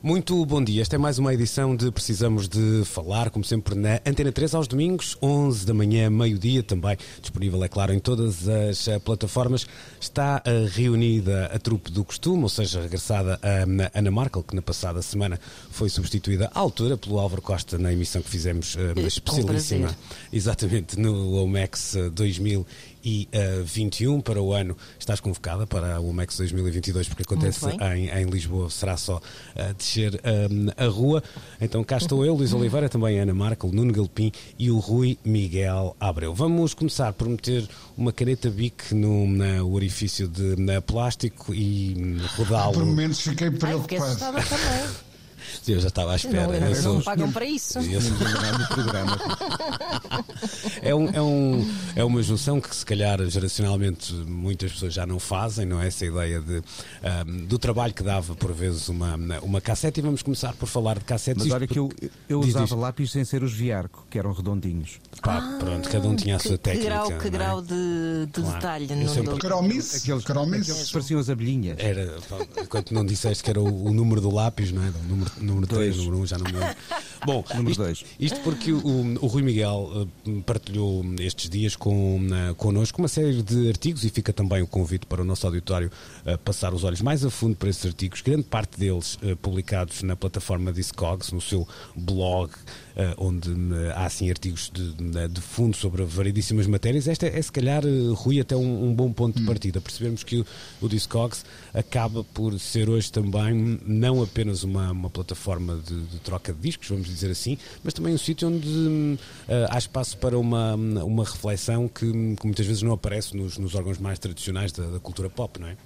Muito bom dia. Esta é mais uma edição de Precisamos de Falar, como sempre, na Antena 3 aos domingos, 11 da manhã, meio-dia, também disponível, é claro, em todas as uh, plataformas. Está uh, reunida a trupe do costume, ou seja, regressada a Ana Markel, que na passada semana foi substituída à altura pelo Álvaro Costa na emissão que fizemos uh, especialíssima, exatamente, no OMEX 2000 e uh, 21 para o ano. Estás convocada para o MEX 2022, porque acontece em, em, Lisboa, será só uh, descer um, a rua. Então cá estou eu, Luís Oliveira, também Ana Marco, Nuno Galpim e o Rui Miguel Abreu. Vamos começar por meter uma caneta bic no na, orifício de na plástico e rodá-lo. Por momentos fiquei preocupado. Ai, eu já estava à espera. Não, não, não, não pagam para isso. é, um, é, um, é uma junção que, se calhar, geracionalmente, muitas pessoas já não fazem, não é? Essa ideia de, um, do trabalho que dava, por vezes, uma, uma cassete. E vamos começar por falar de cassetes. Mas olha que eu, eu diz, usava diz. lápis sem ser os Viarco, que eram redondinhos. Pá, ah, pronto, cada um tinha a sua que, técnica. Que grau, que é? grau de, de claro. detalhe. Eu sempre... Cromice. Aqueles, aqueles pareciam as abelhinhas. Era, enquanto não disseste que era o, o número do lápis, não é? O número, número 3, número 1, um, já não me lembro. Bom, isto, isto, porque o, o Rui Miguel uh, partilhou estes dias com, uh, connosco uma série de artigos e fica também o convite para o nosso auditório uh, passar os olhos mais a fundo para esses artigos, grande parte deles publicados na plataforma Discogs, no seu blog. Uh, onde uh, há assim artigos de, de, fundo sobre variedíssimas matérias. Esta é, se calhar, uh, Rui, até um, um bom ponto hum. de partida. Percebemos que o, o Discogs acaba por ser hoje também não apenas uma, uma plataforma de, de, troca de discos, vamos dizer assim, mas também um sítio onde há espaço para uma, uma reflexão que, que, muitas vezes não aparece nos, nos órgãos mais tradicionais da, da cultura pop, não é?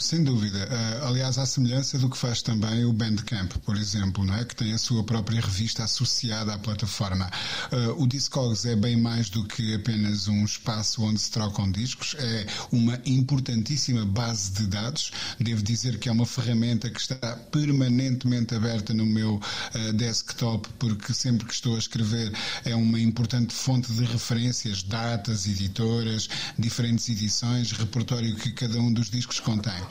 Sem dúvida. Uh, aliás, à semelhança do que faz também o Bandcamp, por exemplo, não é? que tem a sua própria revista associada à plataforma. Uh, o Discogs é bem mais do que apenas um espaço onde se trocam discos, é uma importantíssima base de dados. Devo dizer que é uma ferramenta que está permanentemente aberta no meu uh, desktop, porque sempre que estou a escrever é uma importante fonte de referências, datas, editoras, diferentes edições, repertório que cada um dos discos contém.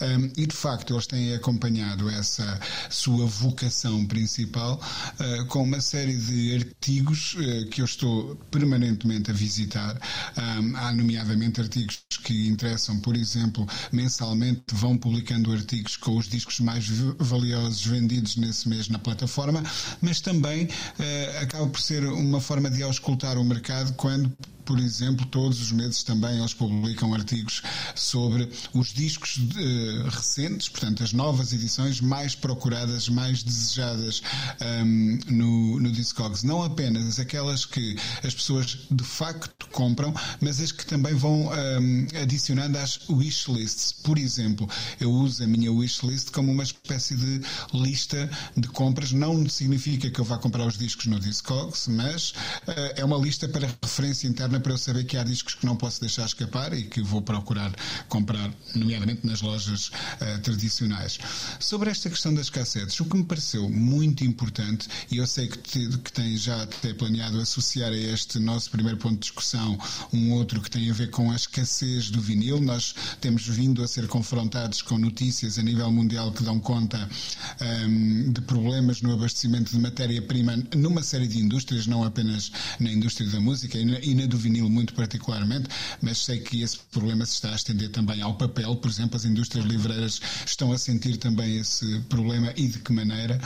Um, e de facto eles têm acompanhado essa sua vocação principal uh, com uma série de artigos uh, que eu estou permanentemente a visitar. Um, há nomeadamente artigos que interessam, por exemplo, mensalmente vão publicando artigos com os discos mais valiosos vendidos nesse mês na plataforma, mas também uh, acaba por ser uma forma de auscultar o mercado quando por exemplo, todos os meses também eles publicam artigos sobre os discos uh, recentes, portanto, as novas edições mais procuradas, mais desejadas um, no, no Discogs. Não apenas aquelas que as pessoas de facto compram, mas as que também vão um, adicionando às wishlists. Por exemplo, eu uso a minha wishlist como uma espécie de lista de compras. Não significa que eu vá comprar os discos no Discogs, mas uh, é uma lista para referência interna para eu saber que há discos que não posso deixar escapar e que vou procurar comprar, nomeadamente nas lojas uh, tradicionais. Sobre esta questão das cassetes, o que me pareceu muito importante, e eu sei que, te, que tem já até planeado associar a este nosso primeiro ponto de discussão um outro que tem a ver com a escassez do vinil. Nós temos vindo a ser confrontados com notícias a nível mundial que dão conta um, ehm, de problemas no abastecimento de matéria-prima numa série de indústrias, não apenas na indústria da música e na, e na do vinil muito particularmente, mas sei que esse problema se está a estender também ao papel, por exemplo, as indústrias livreiras estão a sentir também esse problema e de que maneira.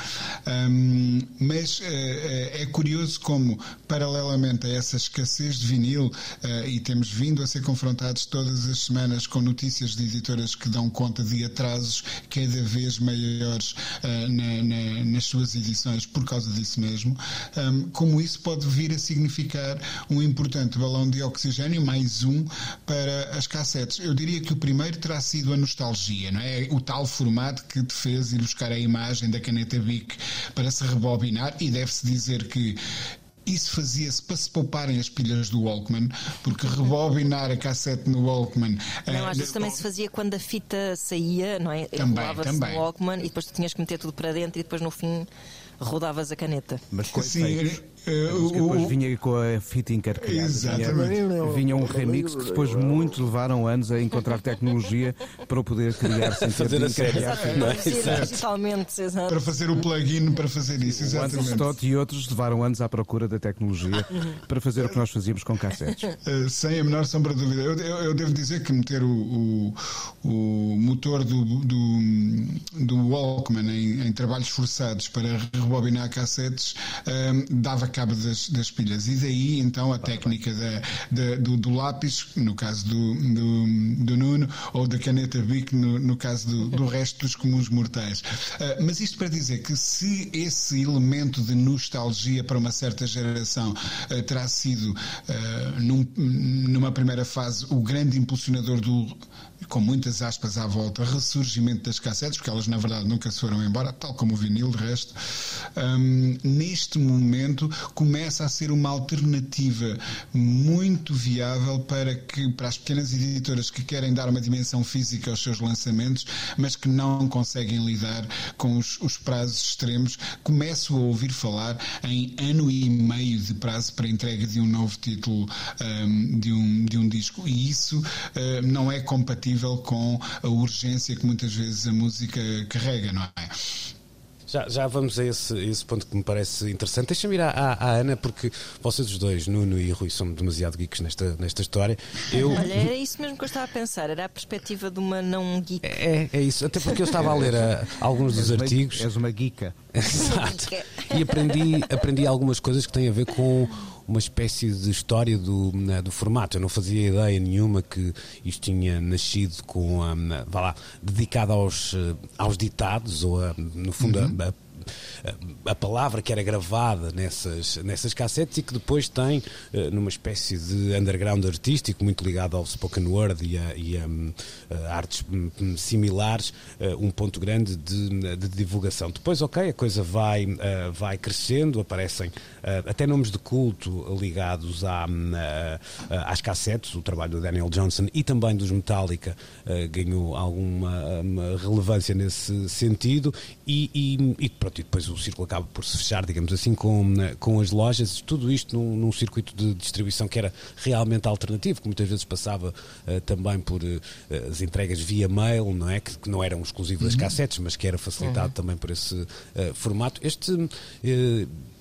Um, mas uh, é curioso como, paralelamente a essa escassez de vinil, uh, e temos vindo a ser confrontados todas as semanas com notícias de editoras que dão conta de atrasos cada vez maiores uh, na, na, nas suas edições por causa disso mesmo, um, como isso pode vir a significar um importante balão balão de oxigênio, mais um para as cassetes. Eu diria que o primeiro terá sido a nostalgia, não é? O tal formato que te fez ir buscar a imagem da caneta Bic para se rebobinar e deve-se dizer que isso fazia-se para se pouparem as pilhas do Walkman, porque rebobinar a cassete no Walkman. Não, às vezes também se fazia quando a fita saía, não é? Também, também. no Walkman e depois tu tinhas que meter tudo para dentro e depois no fim rodavas a caneta. Mas com Sim, efeitos. eh, A música o- depois o- vinha com a fita encarcada. Exatamente. Vinha, vinha um remix que depois muitos levaram anos a encontrar tecnologia para o poder criar sem ter Fazer de a série. é? Digitalmente, exato. para fazer o plugin para fazer isso, exatamente. Stott e outros levaram anos à procura da tecnologia para fazer o que nós fazíamos com cassetes. Uh, sem a menor sombra de dúvida. Eu, eu- eu devo dizer que meter o, o, o motor do, do, do Walkman em, em trabalhos forçados para rebobinar cassetes um, dava cabo das, das pilhas. E daí então a técnica da, da- do, do lápis, no caso do, do, do Nuno, ou da caneta Bic, no, no caso do, do resto dos comuns mortais. Uh, mas isto para dizer que se esse elemento de nostalgia para uma certa geração uh, terá sido, uh, num- numa primeira fase, o grande impulsionador do, com muitas aspas à volta, ressurgimento das cassetes, porque elas na verdade nunca se foram embora, tal como o vinil, de resto, um, neste momento começa a ser uma alternativa muito viável para que para as pequenas editoras que querem dar uma dimensão física aos seus lançamentos, mas que não conseguem lidar com os, os prazos extremos, começo a ouvir falar em ano e meio de prazo para entrega de um novo título um, de, um, de um disco. E isso uh, não é compatível com a urgência que muitas vezes a música carrega, não é? Já, já vamos a esse, esse ponto que me parece interessante. Deixa-me ir à, à- à Ana, porque vocês os dois, Nuno e Rui, são demasiado geeks nesta, nesta história. Eu, Olha, era isso mesmo que eu estava a pensar, era a perspectiva de uma não geek. é, é isso, até porque eu estava a ler ah, alguns dos És uma- artigos. És uma geeka. Exato. E aprendi, aprendi algumas coisas que têm a ver com uma espécie de história do, né, do formato. Eu não fazia ideia nenhuma que isto tinha nascido com a, vá lá, dedicado aos, eh, aos ditados, ou a, no fundo a- a, a, a palavra que era gravada nessas, nessas cassetes e que depois tem eh, numa espécie de underground artístico muito ligado ao spoken word e a, e a, hum, a artes hum, hum, similares, eh, um ponto grande de, de divulgação. Depois, ok, a coisa vai, eh, vai crescendo, aparecem até nomes de culto ligados à, às cassetes, o trabalho do Daniel Johnson e também dos Metallica ganhou alguma relevância nesse sentido e, e, e pronto, e depois o círculo acaba por se fechar, digamos assim, com, com as lojas, tudo isto num, num circuito de distribuição que era realmente alternativo, que muitas vezes passava eh, também por eh, as entregas via mail, não é? Que, que não eram exclusivas das cassetes, mas que era facilitado também por esse eh, formato. Este.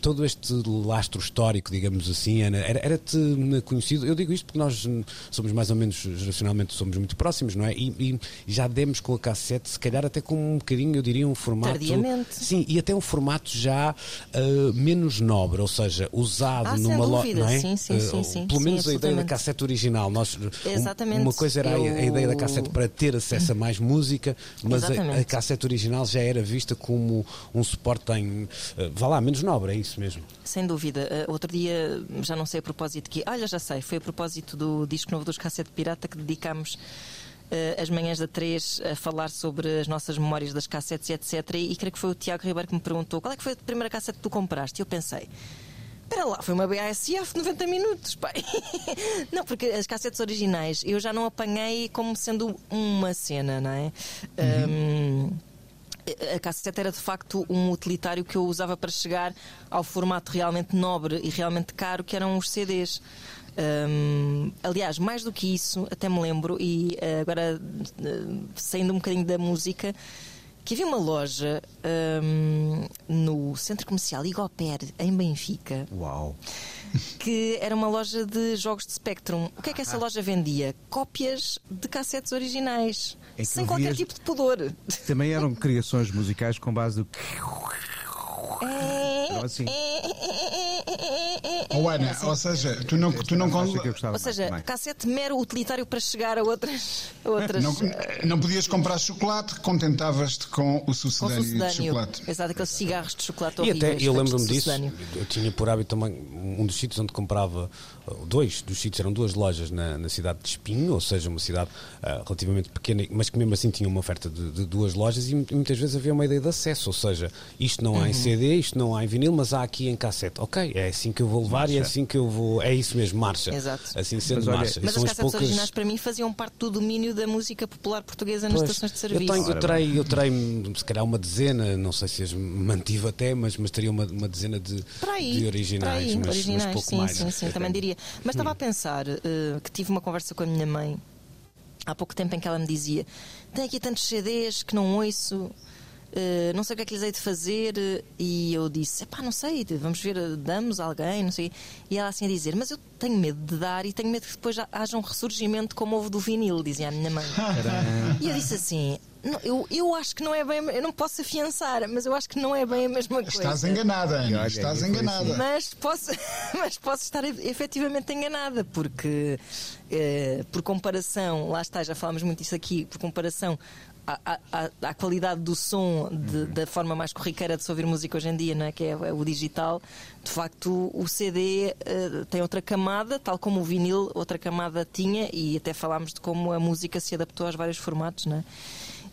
Todo este lastro histórico, digamos assim, Ana, era- era-te conhecido? Eu digo isto porque nós somos mais ou menos, geracionalmente, somos muito próximos, não é? E, e já demos com a cassete, se calhar até com um bocadinho, eu diria, um formato. Tardiamente. Sim, e até um formato já ah, menos nobre, ou seja, usado Ah, numa loja. Não é? sim, sim, sim, sim. Pelo Sim, menos a ideia da cassete original. Nós, Exatamente. Uma coisa era a- a Eu- ideia da cassete para ter acesso a mais música, mas a, a cassete original já era vista como um suporte em. ah, vá lá, menos nobre, é isso mesmo. Sem dúvida. Uh, outro dia, já não sei a propósito que. Olha, já sei, foi a propósito do disco novo dos Cassete Pirata que dedicámos uh, as manhãs da 3 a falar sobre as nossas memórias das cassetes e etc. E creio que foi o Tiago Ribeiro que me perguntou qual é que foi a primeira cassete que tu compraste. E eu pensei. Espera lá, foi uma BASF 90 minutos, pai. Não, porque as cassetes originais eu já não apanhei como sendo uma cena, não é? Um, a cassete era de facto um utilitário que eu usava para chegar ao formato realmente nobre e realmente caro que eram os CDs. Hum, aliás, mais do que isso, até me lembro, e eh, agora eh, saindo um bocadinho da música, que havia uma loja hum, no centro comercial Igoper, em Benfica, Uau. Que era uma loja de jogos de Spectrum. O que é que Ah. essa loja vendia? Cópias de cassetes originais, É sem qualquer vi as- tipo de pudor. Também eram criações musicais com base do. Eram assim. Oh, Ana, ou seja, tu não, tu não, Acho que eu gostava Ou seja, mais cassete mero utilitário para chegar a outras. a outras não, não podias comprar chocolate, contentavas-te com o com sucedâneo de sucedâneo. chocolate. Exato, aqueles cigarros de chocolate E até horríveis eu feitos lembro-me disso. sucedâneo. Eu tinha por hábito também um dos sítios onde comprava dois dos sítios eram duas lojas na, na cidade de Espinho, ou seja, uma cidade uh, relativamente pequena, mas que mesmo assim tinha uma oferta de, de duas lojas e, e muitas vezes havia uma ideia de acesso, ou seja, isto não há Uhum. em CD, isto não há em vinil, mas há aqui em cassete. Ok, é assim que eu vou levar marcha. e é assim que eu vou. É isso mesmo, marcha. Exato. Assim sendo mas, olha, marcha. Mas as cassetes poucas... originais para mim faziam parte do domínio da música popular portuguesa nas pois, estações de serviço. Eu, tenho, eu, terei, eu terei se calhar uma dezena, não sei se as mantive até, mas, mas teria uma, uma dezena de, aí, de originais. Aí, mas, originais, mas pouco sim, mais. sim, sim, também diria. Mas estava a pensar uh, que tive uma conversa com a minha mãe há pouco tempo em que ela me dizia: Tem aqui tantos CDs que não ouço. Uh, não sei o que é que lhes hei de fazer e eu disse, pá, não sei, vamos ver, damos a alguém, não sei. E ela assim a dizer, mas eu tenho medo de dar e tenho medo que depois haja um ressurgimento como houve do vinil, dizia a minha mãe. e eu disse assim, eu, eu acho que não é bem. Eu não posso afiançar, mas eu acho que não é bem a mesma coisa. Estás enganada, Ana. Estás enganada. Mas posso, mas posso estar efetivamente enganada, porque eh, por comparação, lá está, já falámos muito isso aqui, por comparação à, à, à, qualidade do som de, uhum. da forma mais corriqueira de se ouvir música hoje em dia, não é? que é, é o digital, de facto o CD uh, eh, tem outra camada, tal como o vinil outra camada tinha, e até falámos de como a música se adaptou aos vários formatos. Não é?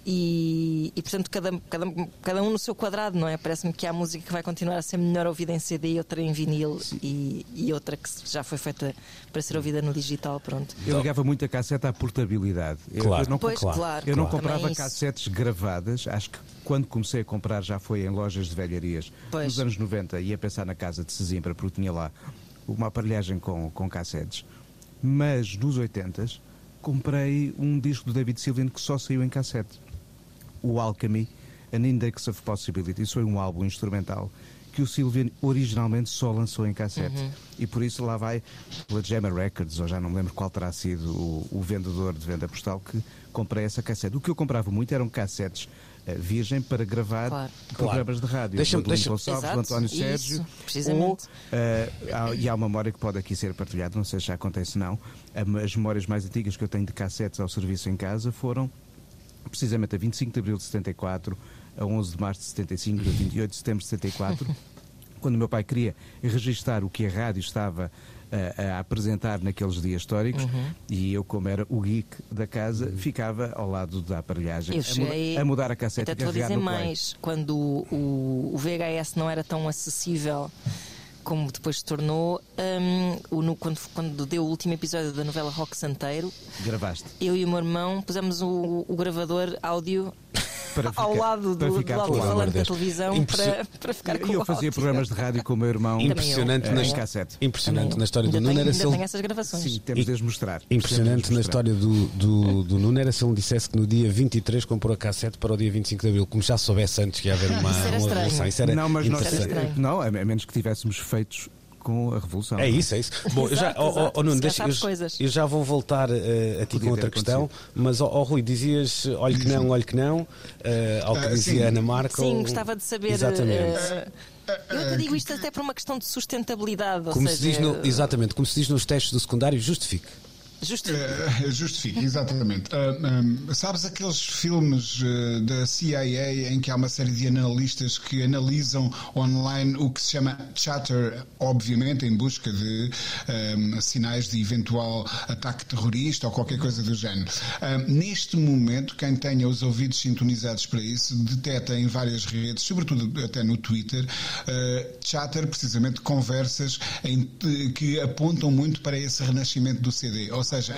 E, e, portanto cada, cada, cada um no seu quadrado, não é? Parece-me que há música que vai continuar a ser melhor ouvida em CD, outra em vinil e, e, outra que já foi feita para ser ouvida no digital, pronto. Eu ligava muito a cassete à portabilidade. Claro. Eu, não, pois, claro, eu não claro. comprava cassetes gravadas, acho que quando comecei a comprar já foi em lojas de velharias. Pois. Nos anos 90 ia pensar na casa de Sesimbra porque tinha lá uma aparelhagem com, com cassetes. Mas nos 80 comprei um disco do David Sylvian que só saiu em cassete o Alchemy, An Index of Possibility. Isso foi um álbum instrumental que o Sylvian originalmente só lançou em cassete. Uhum. E por isso lá vai pela Gemma Records, ou já não me lembro qual terá sido o, o, vendedor de venda postal que comprei essa cassete. O que eu comprava muito eram cassetes uh, virgem para gravar claro. programas claro. de rádio. Deixa-me, deixa Gonçalves, do António Sérgio. Ou, uh, há, e há uma memória que pode aqui ser partilhada, não sei se já acontece não. As memórias mais antigas que eu tenho de cassetes ao serviço em casa foram precisamente a 25 de abril de 74, a 11 de março de 75, a 28 de setembro de 74, quando o meu pai queria registar o que a rádio estava a, a apresentar naqueles dias históricos uhum. e eu, como era o geek da casa, uhum. ficava ao lado da aparelhagem eu cheguei, a, mudar a cassete até e a dizer mais, quando o, o VHS não era tão acessível como depois se tornou, um, quando, quando deu o último episódio da novela Rock Santeiro. Gravaste. Eu e o meu irmão pusemos o, o gravador áudio para ao lado do, do alto-falante da televisão Impressi... para, para ficar com E eu fazia programas de rádio com o meu irmão. Impressionante eu, na cassete. Impressionante na história do Nuno era se ele... essas gravações. Sim, temos de as mostrar. Impressionante na história do, do, do Nuno era se ele dissesse que no dia 23 comprou a cassete para o dia 25 de abril, como já soubesse antes que ia haver uma, Isso era uma revolução. Isso era não, mas nós, não, a menos que tivéssemos feitos com a Revolução. É isso, é isso. Bom, eu já, oh, oh, Nuno, deixa, eu, eu, já vou voltar uh, aqui Podia com outra questão, mas, oh, oh, Rui, dizias olhe que não, olhe que não, uh, ao que uh, dizia sim. Ana Marco. Sim, gostava de saber. Exatamente. Eu te digo isto até por uma questão de sustentabilidade. Como seja, se diz no, exatamente, como se diz nos testes do secundário, justifique. Justifique. Uh, justifique, exatamente. Uh, um, sabes aqueles filmes uh, da CIA em que há uma série de analistas que analisam online o que se chama chatter, obviamente em busca de um, sinais de eventual ataque terrorista ou qualquer coisa do género. neste momento, quem tenha os ouvidos sintonizados para isso detecta em várias redes, sobretudo até no Twitter, chatter, precisamente conversas em, que apontam muito para esse renascimento do CD. Ou seja,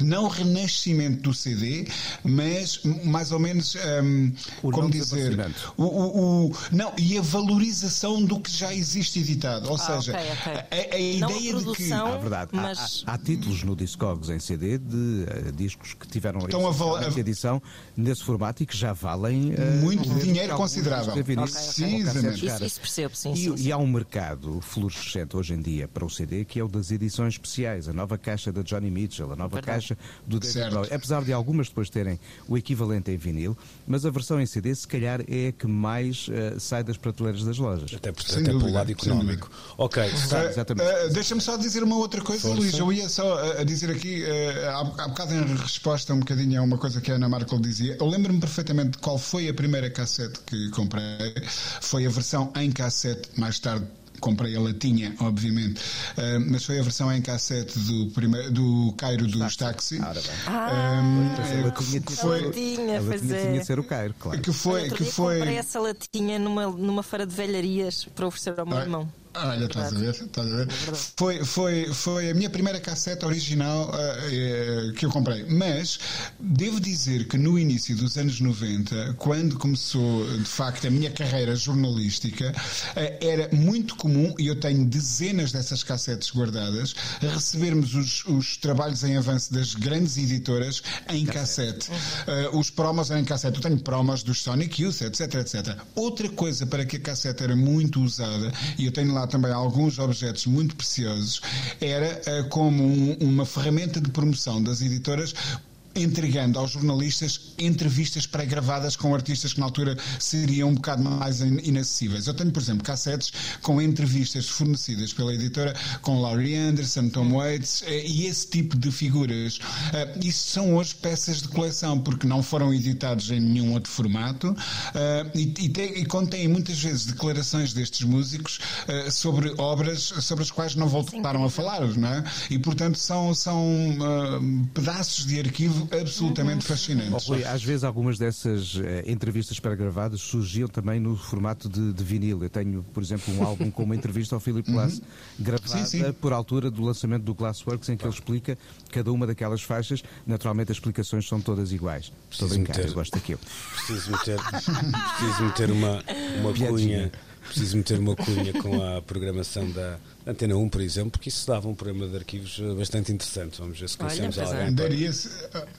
não o renascimento do CD, mas mais ou menos, um, como dizer, o, o, o, não, e a valorização do que já existe editado. Ou ah, seja, okay, okay. A, a, ideia de que. Ah, verdade, mas... há, há, há, títulos no Discogs em CD de uh, discos que tiveram então, a val... edição nesse formato e que já valem uh, muito dinheiro considerável. Okay, okay. Isso, isso percebo, sim, e, sim, sim. e há um mercado florescente hoje em dia para o CD que é o das edições especiais, a nova caixa da Johnny Mitchell Mitchell, a nova Verdade. caixa do David Bowie. Apesar de algumas depois terem o equivalente em vinil, mas a versão em CD se calhar é a que mais uh, sai das prateleiras das lojas. Até, por, até pelo lado económico. Ok, está, uh, exatamente. Uh, Deixa-me só dizer uma outra coisa, Força. Luís. Eu ia só a dizer aqui, há, há bocado em resposta um bocadinho a uma coisa que a Ana Markel dizia. Eu lembro-me perfeitamente de qual foi a primeira cassete que comprei. Foi a versão em cassete, mais tarde comprei a latinha, obviamente, uh, mas foi a versão em cassete do, primeiro, do Cairo dos Taxi. Ah, um, que foi, a latinha, a latinha tinha de ser o Cairo, claro. Que foi, que foi... comprei essa latinha numa, numa feira de velharias para oferecer ao meu ah, irmão. Olha, estás a ver? Estás a ver? Foi, foi, foi a minha primeira cassete original uh, uh, que eu comprei. Mas devo dizer que no início dos anos 90, quando começou de facto a minha carreira jornalística, uh, era muito comum, e eu tenho dezenas dessas cassetes guardadas, recebermos os, os trabalhos em avanço das grandes editoras em cassete. Uhum. os promos em cassete. Eu tenho promos dos Sonic Youth, etc, etc. Outra coisa para que a cassete era muito usada, e eu tenho lá lá também alguns objetos muito preciosos, era uh, como um, uma ferramenta de promoção das editoras entregando aos jornalistas entrevistas pré-gravadas com artistas que na altura seriam um bocado mais inacessíveis. Eu tenho, por exemplo, cassetes com entrevistas fornecidas pela editora com Laurie Anderson, Tom Waits eh, e esse tipo de figuras. Eh, isso são hoje peças de coleção porque não foram editados em nenhum outro formato eh, e, contêm muitas vezes declarações destes músicos sobre obras sobre as quais não voltaram a falar, não é? E portanto são, são pedaços de arquivo absolutamente uhum. fascinante. Oh, às vezes algumas dessas uh, entrevistas pré-gravadas surgiam também no formato de, de, vinil. Eu tenho, por exemplo, um álbum com uma entrevista ao Philip Glass uhum. gravada sim, sim. por altura do lançamento do Glassworks, em que ele explica cada uma daquelas faixas. Naturalmente as explicações são todas iguais. Estou bem cá, eu gosto daquilo. Preciso meter, preciso meter uma, uma cunha. Preciso meter uma cunha com a programação da Antena 1, por exemplo, porque isso dava um programa de arquivos eh, bastante interessante. Vamos ver se conhecemos Olha, alguém. Daria-se.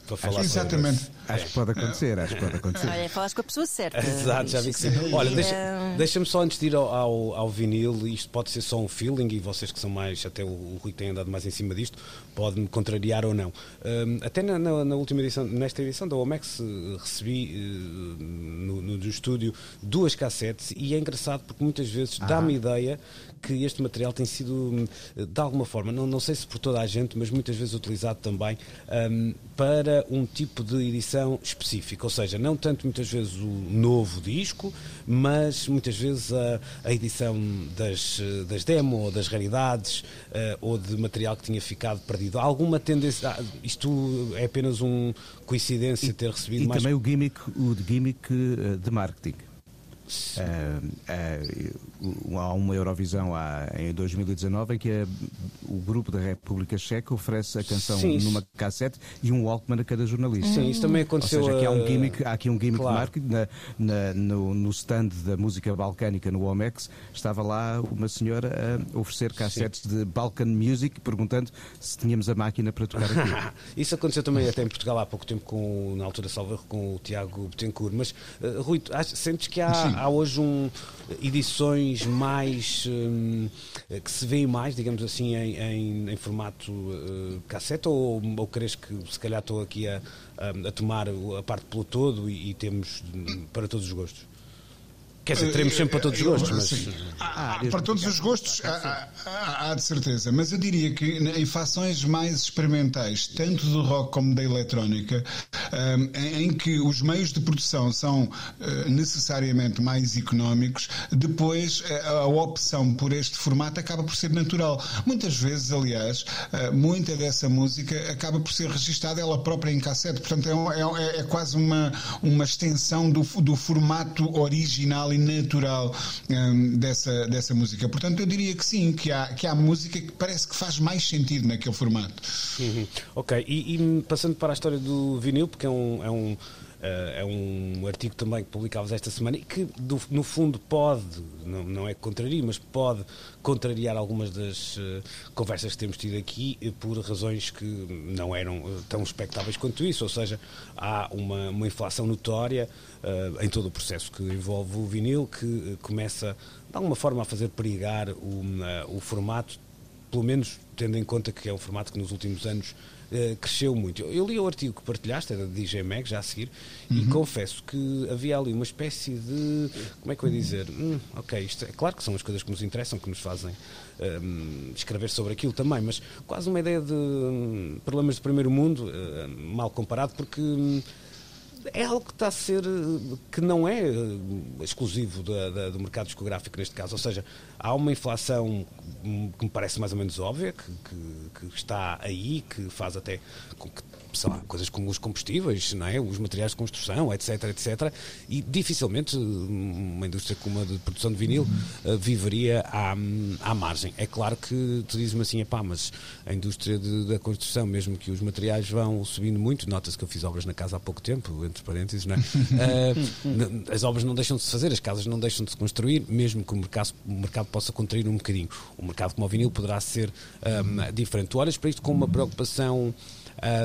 Para falar Exatamente. Acho que pode acontecer, acho que pode acontecer. Olha, falas com a pessoa certa. Exato, já vi que sim. Olha, deixa-me deixa só antes de ir ao, ao, ao, vinil, isto pode ser só um feeling, e vocês que são mais, até o, o Rui tem andado mais em cima disto, pode-me contrariar ou não. Um, até na, na, na, última edição, nesta edição da OMEX, eh, recebi uh, no, no, no estúdio duas cassetes, e é engraçado porque muitas vezes ah. dá-me ideia que este material tem sido, de alguma forma, não, não sei se por toda a gente, mas muitas vezes utilizado também um, para um tipo de edição específica. Ou seja, não tanto muitas vezes o novo disco, mas muitas vezes a, a edição das, das demo ou das raridades uh, ou de material que tinha ficado perdido. Há alguma tendência. Ah, isto é apenas uma coincidência e, ter recebido e mais. E também o gimmick, o gimmick eh, de marketing. Uh, uh, há uma Eurovisão há, em 2019 em que a, o grupo da República Checa oferece a canção Sim, numa cassete e um Walkman a cada jornalista. Sim, isso também aconteceu. Ou seja, aqui há, um gimmick, há aqui um gimmick claro. de marketing. Na, na, no, no stand da música balcânica no Omex estava lá uma senhora a oferecer cassetes Sim. de Balkan Music perguntando se tínhamos a máquina para tocar aqui. isso aconteceu também até em Portugal há pouco tempo, com, na altura salvo com o Tiago Betancourt. Mas, uh, Rui, sentes que há há hoje um, edições mais um, que se veem mais, digamos assim, em, em, em formato uh, cassete ou, ou crees que se calhar estou aqui a, a, a tomar a parte pelo todo e, e temos para todos os gostos? Quer dizer, teremos sempre para todos os gostos, mas... Há, ah, para todos os gostos, há, há, há, de certeza. Mas eu diria que em fações mais experimentais, tanto do rock como da eletrónica, em que os meios de produção são necessariamente mais económicos, depois a opção por este formato acaba por ser natural. Muitas vezes, aliás, muita dessa música acaba por ser registada ela própria em cassete. Portanto, é, é, é quase uma, uma extensão do, do formato original e natural um, dessa, dessa música. Portanto, eu diria que sim, que há, que há música que parece que faz mais sentido naquele formato. Uhum. Ok, e, e, passando para a história do vinil, porque é um. É um é um artigo também que publicávamos esta semana e que, do, no fundo, pode, não, não é que contraria, mas pode contrariar algumas das uh, conversas que temos tido aqui uh, por razões que não eram tão expectáveis quanto isso. Ou seja, há uma, uma inflação notória em todo o processo que envolve o vinil que começa, de alguma forma, a fazer perigar o, o formato, pelo menos tendo em conta que é um formato que nos últimos anos uh, cresceu muito. Eu li o artigo que partilhaste, era da DJ Mag, já a seguir, uhum. e confesso que havia ali uma espécie de. Como é que eu ia dizer? Hum, ok, isto é claro que são as coisas que nos interessam, que nos fazem um, escrever sobre aquilo também, mas quase uma ideia de um, problemas de primeiro mundo, uh, mal comparado, porque. Um, é algo que está a ser, que não é eh, exclusivo da, da, do mercado discográfico neste caso, ou seja, há uma inflação que me parece mais ou menos óbvia, que, que, que está aí, que faz até com que sei lá, coisas como os combustíveis, não é? os materiais de construção, etc, etc. E dificilmente uma indústria como a de produção de vinil uh, viveria à, à margem. É claro que tu dizes-me assim, pá, mas a indústria de, da construção, mesmo que os materiais vão subindo muito, nota-se que eu fiz obras na casa há pouco tempo, entre parênteses, não é? Uh, as obras não deixam de se fazer, as casas não deixam de se construir, mesmo que o mercado, o mercado possa contrair um bocadinho. O mercado como o vinil poderá ser um, diferente. Tu olhas para isto com uma preocupação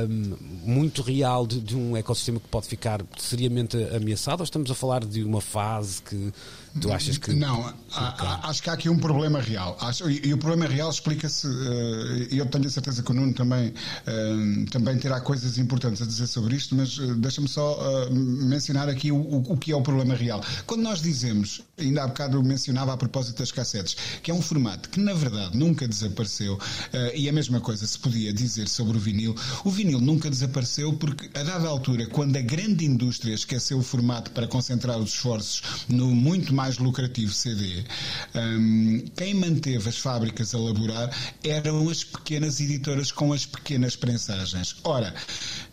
um, muito real de, de, um ecossistema que pode ficar seriamente ameaçado ou estamos a falar de uma fase que Tu achas que. Não, há, acho que há aqui um problema real. Acho, e, e, o problema real explica-se, uh, eu tenho a certeza que o Nuno também, uh, também terá coisas importantes a dizer sobre isto, mas uh, deixa-me só mencionar aqui o, o, o, que é o problema real. Quando nós dizemos, ainda há bocado mencionava a propósito das cassetes, que é um formato que na verdade nunca desapareceu, e a mesma coisa se podia dizer sobre o vinil, o vinil nunca desapareceu porque a dada altura, quando a grande indústria esqueceu o formato para concentrar os esforços no muito mais lucrativo CD, um, quem manteve as fábricas a laborar eram as pequenas editoras com as pequenas prensagens. Ora,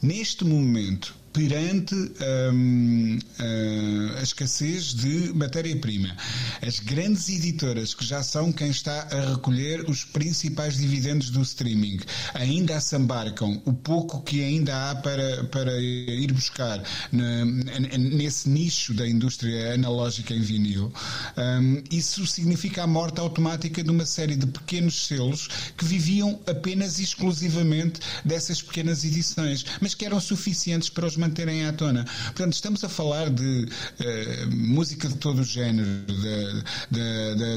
neste momento, perante um, uh, a escassez de matéria-prima. As grandes editoras, que já são quem está a recolher os principais dividendos do streaming, ainda assambarcam o pouco que ainda há para, para ir buscar nesse nicho da indústria analógica em vinil. Um, isso significa a morte automática de uma série de pequenos selos que viviam apenas e exclusivamente dessas pequenas edições, mas que eram suficientes para os manterem à tona. Portanto, estamos a falar de uh, música de todo o género,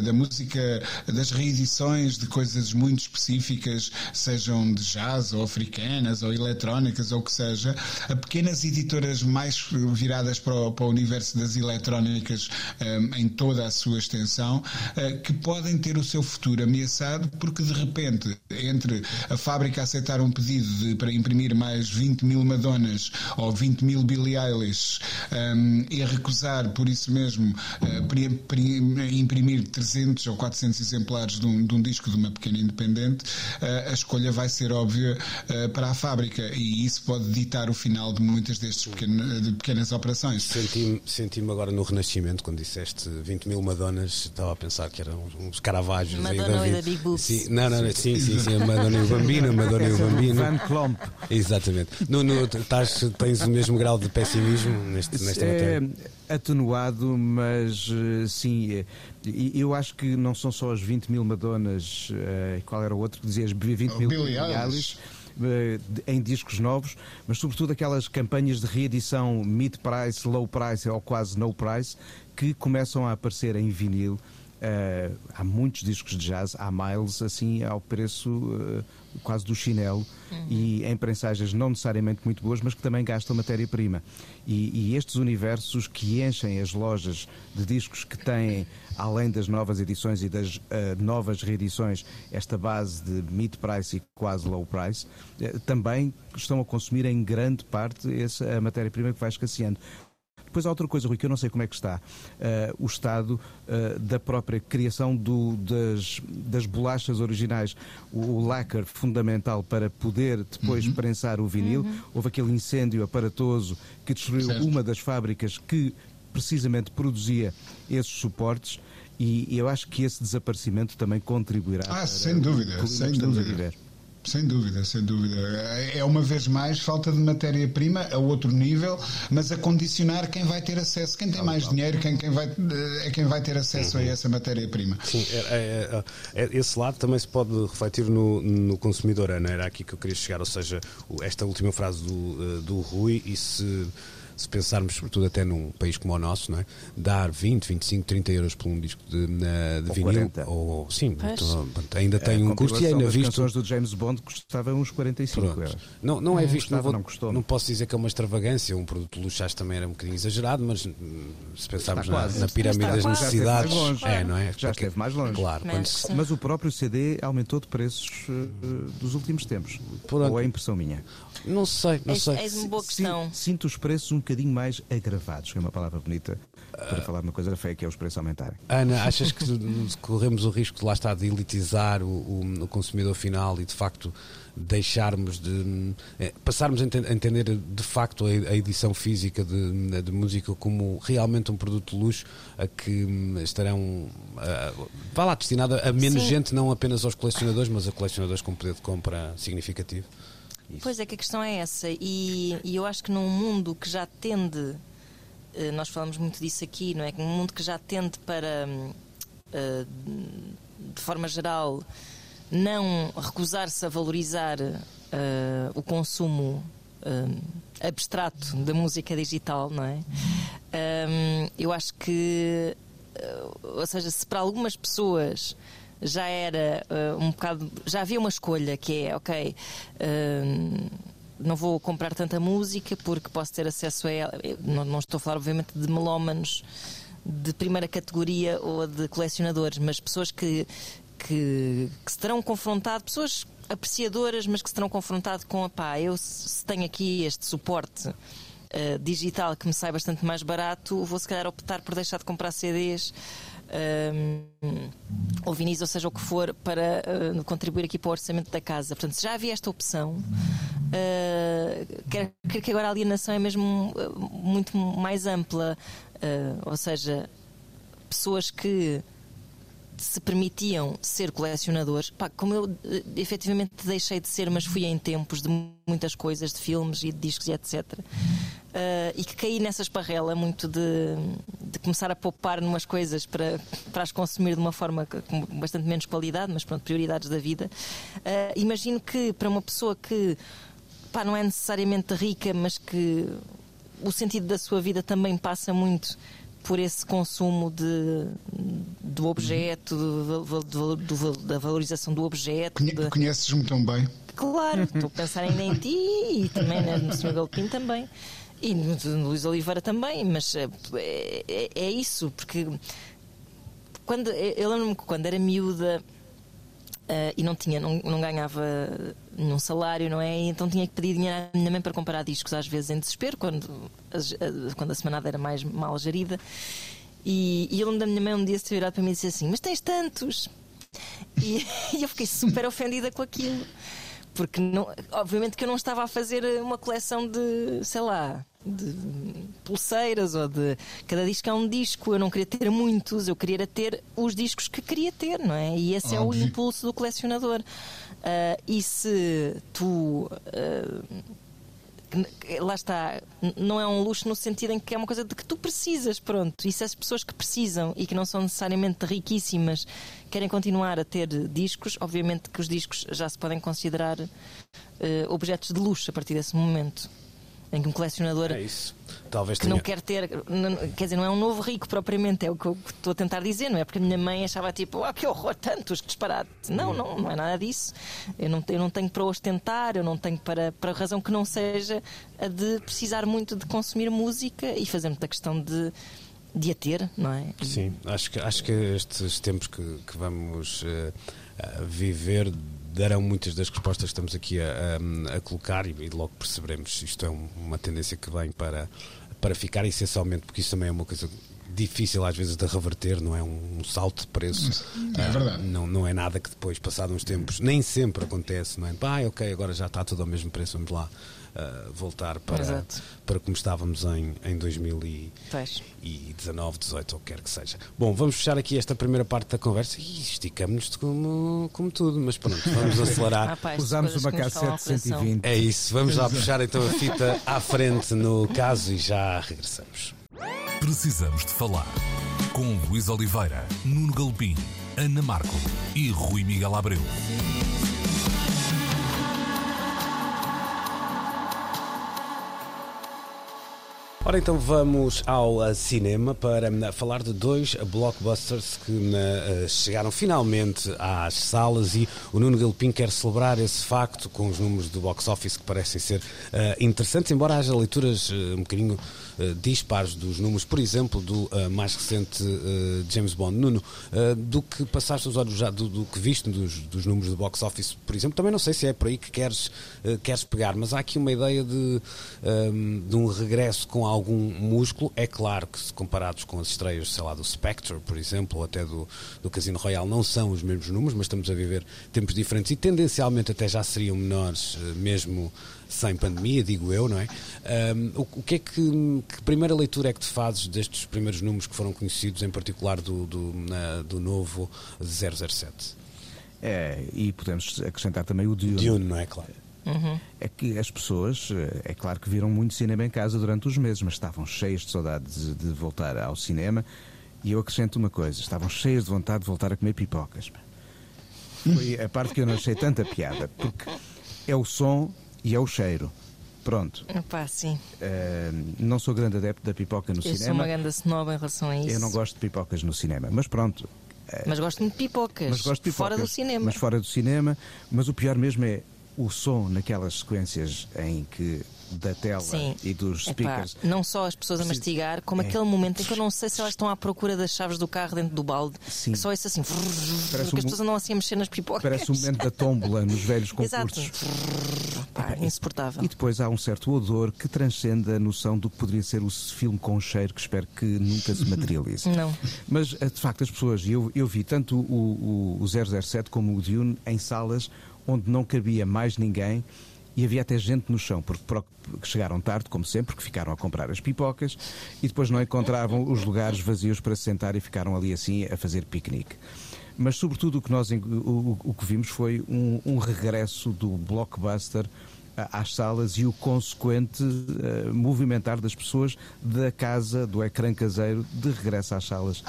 da, música, das reedições de coisas muito específicas, sejam de jazz ou africanas ou eletrónicas ou o que seja, a pequenas editoras mais viradas para o, para o universo das eletrónicas um, em toda a sua extensão, uh, que podem ter o seu futuro ameaçado porque de repente, entre a fábrica aceitar um pedido de, para imprimir mais 20 mil Madonas ou 20 mil Billie Eilish um, e a recusar, por isso mesmo, uh, imprimir 300 ou 400 exemplares de um, de um, disco de uma pequena independente, uh, a escolha vai ser óbvia uh, para a fábrica e isso pode ditar o final de muitas destas pequenas, de pequenas operações. Senti-me senti agora no Renascimento, quando disseste 20 mil Madonas, estava a pensar que eram uns caravajos. Madonna e da Big Boobs. Sim, não, não, sim, sim, sim, a Madonna e o Bambino, Madonna e o Bambino. Van Klomp. Exatamente. No, no, estás, tens o mesmo grau de pessimismo neste, nesta é, matéria? Atenuado, mas eh, sim, eh, eu acho que não são só as 20 mil Madonas, eh, qual era o outro que dizias? 20 mil Eilish em discos novos, mas sobretudo aquelas campanhas de reedição mid-price, low price ou quase no price que começam a aparecer em vinil. Uh, há muitos discos de jazz, há Miles assim ao preço uh, quase do chinelo uhum. e em prensagens não necessariamente muito boas, mas que também gastam matéria-prima. E, e, estes universos que enchem as lojas de discos que têm, além das novas edições e das uh, novas reedições, esta base de mid-price e quase low price, também estão a consumir em grande parte essa matéria-prima que vai escasseando. Depois há outra coisa, Rui, que eu não sei como é que está. Uh, o estado uh, da própria criação do, das, das bolachas originais. O, o lacquer fundamental para poder depois uhum. prensar o vinil. Uhum. Houve aquele incêndio aparatoso que destruiu certo. uma das fábricas que precisamente produzia esses suportes. E eu acho que esse desaparecimento também contribuirá. Ah, sem dúvida, sem dúvida. Sem dúvida, sem dúvida. É uma vez mais falta de matéria-prima a outro nível, mas a condicionar quem vai ter acesso. Quem tem mais dinheiro quem, quem vai, é quem vai ter acesso a essa matéria-prima. Sim, é, é, é, é, esse lado também se pode refletir no, no consumidor, Ana. Era aqui que eu queria chegar, ou seja, esta última frase do, eh, do Rui, e se se pensarmos, sobretudo até num país como o nosso, não é? dar 20, 25, 30 euros por um disco de, de ou vinil, 40. ou sim, então, ainda tem um custo e ainda visto. As do James Bond custavam uns 45 Pronto. euros. Não, não é visto, não, vou, não, custou, não posso dizer que é uma extravagância, um produto de luxo acho também era um bocadinho exagerado, mas hum, se pensarmos na, na, pirâmide das necessidades, é, não é? Já esteve mais longe. Claro, mas, se... mas o próprio CD aumentou de preços uh, dos últimos tempos. Pronto. Ou é impressão minha? Não sei, não sei. É uma boa questão. Sinto os preços um bocadinho mais agravados, que é uma palavra bonita para falar de uma coisa feia que é os preços aumentarem. Ana, achas que corremos o risco de lá estar de elitizar o, o, o consumidor final e de facto deixarmos de é, passarmos a entender de facto a, edição física de, de, música como realmente um produto de luxo a que hum, estarão a, vá lá destinada a menos Sim. gente, não apenas aos colecionadores, mas a colecionadores com poder de compra significativo. Isso. Pois é que a questão é essa e, e eu acho que num mundo que já tende eh, nós falamos muito disso aqui, não é? Um mundo que já tende para, hum, eh, de forma geral, não recusar-se a valorizar uh, o consumo abstrato da música digital, não é? Um, eu acho que, ou seja, se para algumas pessoas já era um bocado, já havia uma escolha que é, ok não vou comprar tanta música porque posso ter acesso a ela. Não, não, estou a falar, obviamente, de melómanos de primeira categoria ou de colecionadores, mas pessoas que, que, que se terão confrontado, pessoas apreciadoras, mas que se terão confrontado com, pá, eu se tenho aqui este suporte uh, digital que me sai bastante mais barato, vou se calhar optar por deixar de comprar CDs. Um, ou vinis, ou seja o que for, para uh, contribuir aqui para o orçamento da casa. Portanto, já havia esta opção. Uh, quero, quero que agora a alienação é mesmo muito mais ampla. Uh, ou seja, pessoas que se permitiam ser colecionadores, pá, como eu eh, efetivamente deixei de ser, mas fui em tempos de muitas coisas, de filmes e de discos e etc. Uh, eh, e que caí nessa esparrela muito de, de começar a poupar numas coisas para, para as consumir de uma forma com bastante menos qualidade, mas pronto, prioridades da vida. Uh, imagino que para uma pessoa que pá, não é necessariamente rica, mas que o sentido da sua vida também passa muito por esse consumo de, do objeto, do, do, do, da valorização do objeto. Conhe. Conheces-me tão bem. Claro, estou a pensar ainda em ti e também né, no Sr. Galpim também. E no, no Luís Oliveira também, mas é, é, é isso, porque quando, eu lembro-me que quando era miúda Uh, e não tinha, não, não ganhava nenhum salário, não é? Então tinha que pedir dinheiro à minha mãe para comprar discos, às vezes em desespero, quando a, quando a semanada era mais mal gerida. E, e eu lembro da minha mãe um dia se virado para mim e disse assim: Mas tens tantos? E, e eu fiquei super ofendida com aquilo, porque não, obviamente que eu não estava a fazer uma coleção de, sei lá, de pulseiras ou de cada disco é um disco. Eu não queria ter muitos, eu queria ter os discos que queria ter, não é? E esse Óbvio. é o impulso do colecionador. Uh, e se tu. Uh, lá está, não é um luxo no sentido em que é uma coisa de que tu precisas, pronto. E se as pessoas que precisam e que não são necessariamente riquíssimas querem continuar a ter discos, obviamente que os discos já se podem considerar uh, objetos de luxo a partir desse momento em que um colecionador é Talvez que tenha... não quer ter, quer dizer, não é um novo rico propriamente, é o que eu estou a tentar dizer, não é? Porque a minha mãe achava tipo, ah, que horror, tantos, que disparate. Não, não, não é nada disso. Eu não, eu não tenho para ostentar, eu não tenho para, para razão que não seja a de precisar muito de consumir música e fazer muita questão de de a ter, não é? Sim, acho que, acho que estes tempos que, que vamos uh, viver darão muitas das respostas que estamos aqui a, a, a colocar e, e, logo perceberemos isto é um, uma tendência que vem para, para ficar essencialmente, porque isso também é uma coisa difícil às vezes de reverter, não é um, salto de preço. É verdade. Uh, não, não é nada que depois, passados uns tempos, nem sempre acontece, não é? Ah, ok, agora já está tudo ao mesmo preço, vamos lá uh, voltar para, para como estávamos em, em 2019, 18 ou quer que seja. Bom, vamos fechar aqui esta primeira parte da conversa e esticamos-nos como, como tudo, mas pronto, vamos acelerar. Rapaz, Usamos uma cassete 120. É isso, vamos lá puxar então a fita à frente no caso e já regressamos. Precisamos de falar com Luís Oliveira, Nuno Galpim, Ana Marco e Rui Miguel Abreu. Ora, então vamos ao uh, cinema para uh, falar de dois blockbusters que uh, chegaram finalmente às salas e o Nuno Galpim quer celebrar esse facto com os números do box office que parecem ser interessantes, embora haja leituras um bocadinho dispares dos números, por exemplo, do mais recente James Bond. Nuno, do que passaste os olhos já, do, do que viste dos, dos, números do box office, por exemplo, também não sei se é por aí que queres, queres pegar, mas há aqui uma ideia de, um, de um regresso com algum músculo. É claro que, se comparados com as estreias, sei lá, do Spectre, por exemplo, ou até do, do Casino Royale, não são os mesmos números, mas estamos a viver tempos diferentes e tendencialmente até já seriam menores, eh, mesmo sem pandemia, digo eu, não é? Um, o, o, que é que, que, primeira leitura é que te fazes destes primeiros números que foram conhecidos, em particular do, do, na, do novo 007? É, e podemos acrescentar também o Dune. Dune, não é claro? Uhum. É que as pessoas, eh, é claro que viram muito cinema em casa durante os meses, mas estavam cheias de saudades de, voltar ao cinema. E eu acrescento uma coisa: estavam cheias de vontade de voltar a comer pipocas. Foi a parte que eu não achei tanta piada, porque é o som e é o cheiro. Pronto. Epá, sim. Uh, não sou grande adepto da pipoca no eu cinema. Eu sou uma grande snob em relação a isso. Eu não gosto de pipocas no cinema, mas pronto. Uh, mas gosto de pipocas. Mas gosto de pipocas. Fora do cinema. Mas fora do cinema. Mas o pior mesmo é o som naquelas sequências em que da tela Sim. e dos speakers. Epá, não só as pessoas a mastigar, como é. aquele momento em que eu não sei se elas estão à procura das chaves do carro dentro do balde. Sim. Que só isso assim. Parece porque um, as pessoas andam assim a mexer nas pipocas. Parece o um momento da tómbola nos velhos concursos. Exato. Pá, insuportável. E depois há um certo odor que transcende a noção do que poderia ser o filme com cheiro que espero que nunca se materialize. Não. Mas eh, de facto as pessoas, eu, eu vi tanto o, o, o 007 como o Dune em salas onde não cabia mais ninguém e havia até gente no chão, porque chegaram tarde, como sempre, porque ficaram a comprar as pipocas e depois não encontravam os lugares vazios para se sentar e ficaram ali assim a fazer piquenique. Mas, sobretudo, o que, nós, o, o que vimos foi um, um regresso do blockbuster às salas e o consequente uh, movimentar das pessoas da casa, do ecrã caseiro, de regresso às salas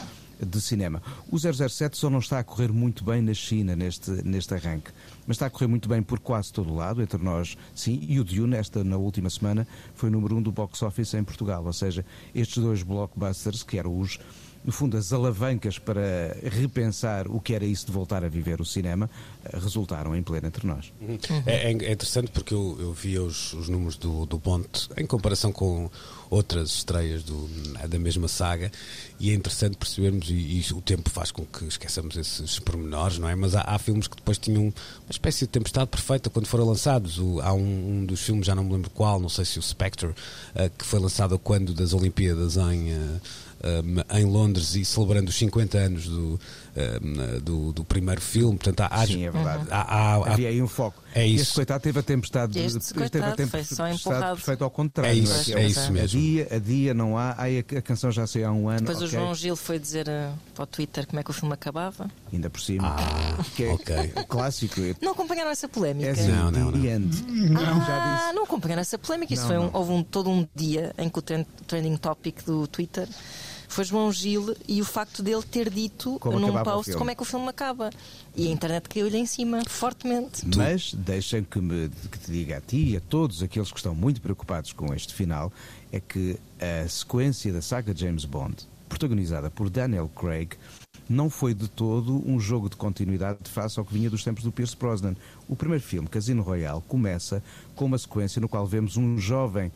de cinema. O 007 só não está a correr muito bem na China neste, neste arranque, mas está a correr muito bem por quase todo o lado, entre nós, sim, e o Dune, esta na última semana, foi o número um do box office em Portugal, ou seja, estes dois blockbusters, que eram os no fundo, as alavancas para repensar o que era isso de voltar a viver o cinema, eh, resultaram em pleno entre nós. Uhum. É, é, interessante porque eu, eu via os, os números do, do Bond em comparação com outras estreias do, da mesma saga e é interessante percebermos, e, e, o tempo faz com que esqueçamos esses pormenores, não é? Mas há, há filmes que depois tinham uma espécie de tempestade perfeita quando foram lançados. O, há um, um, dos filmes, já não me lembro qual, não sei se o Spectre, uh, que foi lançado quando das Olimpíadas em. Uh, em Londres e celebrando os 50 anos do, do, do, primeiro filme. Portanto, há, Sim, é verdade. Há, há, há, Havia aí um foco. É isso. Este coitado teve a tempestade, este teve a tempestade perfeito ao contrário. É isso, é, é isso mesmo. A dia, a dia não há. Ai, a, canção já saiu há um ano. Depois okay. o João Gil foi dizer uh, para o Twitter como é que o filme acabava. Ainda por cima. Ah, que é ok. clássico. Não acompanharam essa polémica? É não, não, não. não. Ah, não acompanharam essa polémica. Isso não, foi um, houve um, todo um dia em que o trending topic do Twitter foi João Gil e o facto dele ter dito como num post como é que o filme acaba. E a internet caiu-lhe em cima, fortemente. Mas deixem que, me, que te diga a ti e a todos aqueles que estão muito preocupados com este final, é que a sequência da saga James Bond, protagonizada por Daniel Craig, não foi de todo um jogo de continuidade face ao que vinha dos tempos do Pierce Brosnan. O primeiro filme, Casino Royale, começa com uma sequência no qual vemos um jovem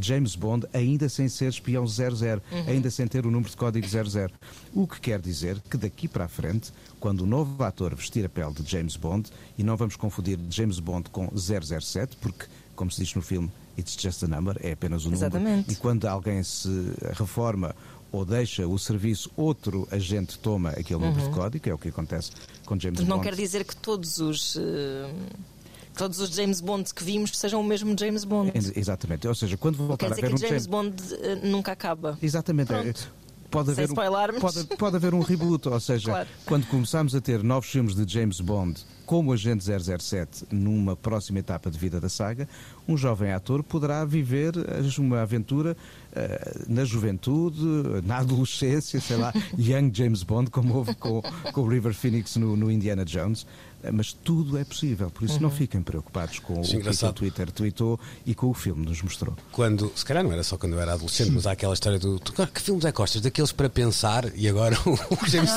James Bond ainda sem ser espião 00, uhum. ainda sem ter o número de código 00. O que quer dizer que daqui para a frente, quando o novo ator vestir a pele de James Bond, e não vamos confundir James Bond com 007, porque, como se diz no filme, It's just a number, é apenas um Exatamente. número. E quando alguém se reforma ou deixa o serviço, outro agente toma aquele número uhum. de código, é o que acontece com James Bond. Não quer dizer que todos os. Uh, todos os James Bond que vimos sejam o mesmo James Bond. Exatamente. Ou seja, quando voltar quer dizer a ver que um James Bond uh, nunca acaba. Exatamente. Pronto. Pode haver, um, pode, pode haver um reboot, ou seja, claro. quando começamos a ter novos filmes de James Bond como agente 007 numa próxima etapa de vida da saga, um jovem ator poderá viver uma aventura uh, na juventude, na adolescência, sei lá, Young James Bond, como houve com, com o River Phoenix no, no Indiana Jones. Eh, mas tudo é possível, por isso uhum. não fiquem preocupados com Sim, o que o Twitter tweetou e com o filme nos mostrou. Quando, se calhar não era só quando eu era adolescente, mas há aquela história do que filmes é costas? Daqueles para pensar e agora o James,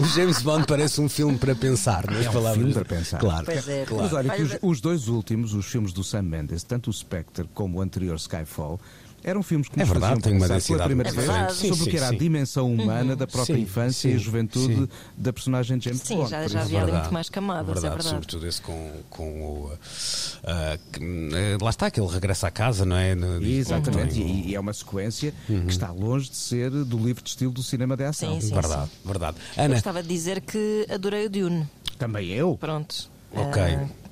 o James Bond parece um filme para pensar, não é? Um filme para pensar. Claro. É, claro. Mas olha, que os, os, dois últimos, os filmes do Sam Mendes, tanto o Spectre como o anterior Skyfall, Eram filmes que é nos verdade, faziam uma pensar pela primeira é vez sim, sobre o que era sim. a dimensão humana uhum. da própria sim, infância sim, e a juventude da personagem James sim, Bond. já, já havia ali muito mais camadas, verdade, é verdade. Sobretudo esse com, com o. Uh, uh, lá está, que ele regressa à casa, não é? No, Exatamente, uhum. e, e, é uma sequência uhum. que está longe de ser do livro de estilo do cinema de ação. Sim, sim, verdade, verdade. Ana. Eu gostava de dizer que adorei o Dune. Também eu. Pronto. Ok. Uh,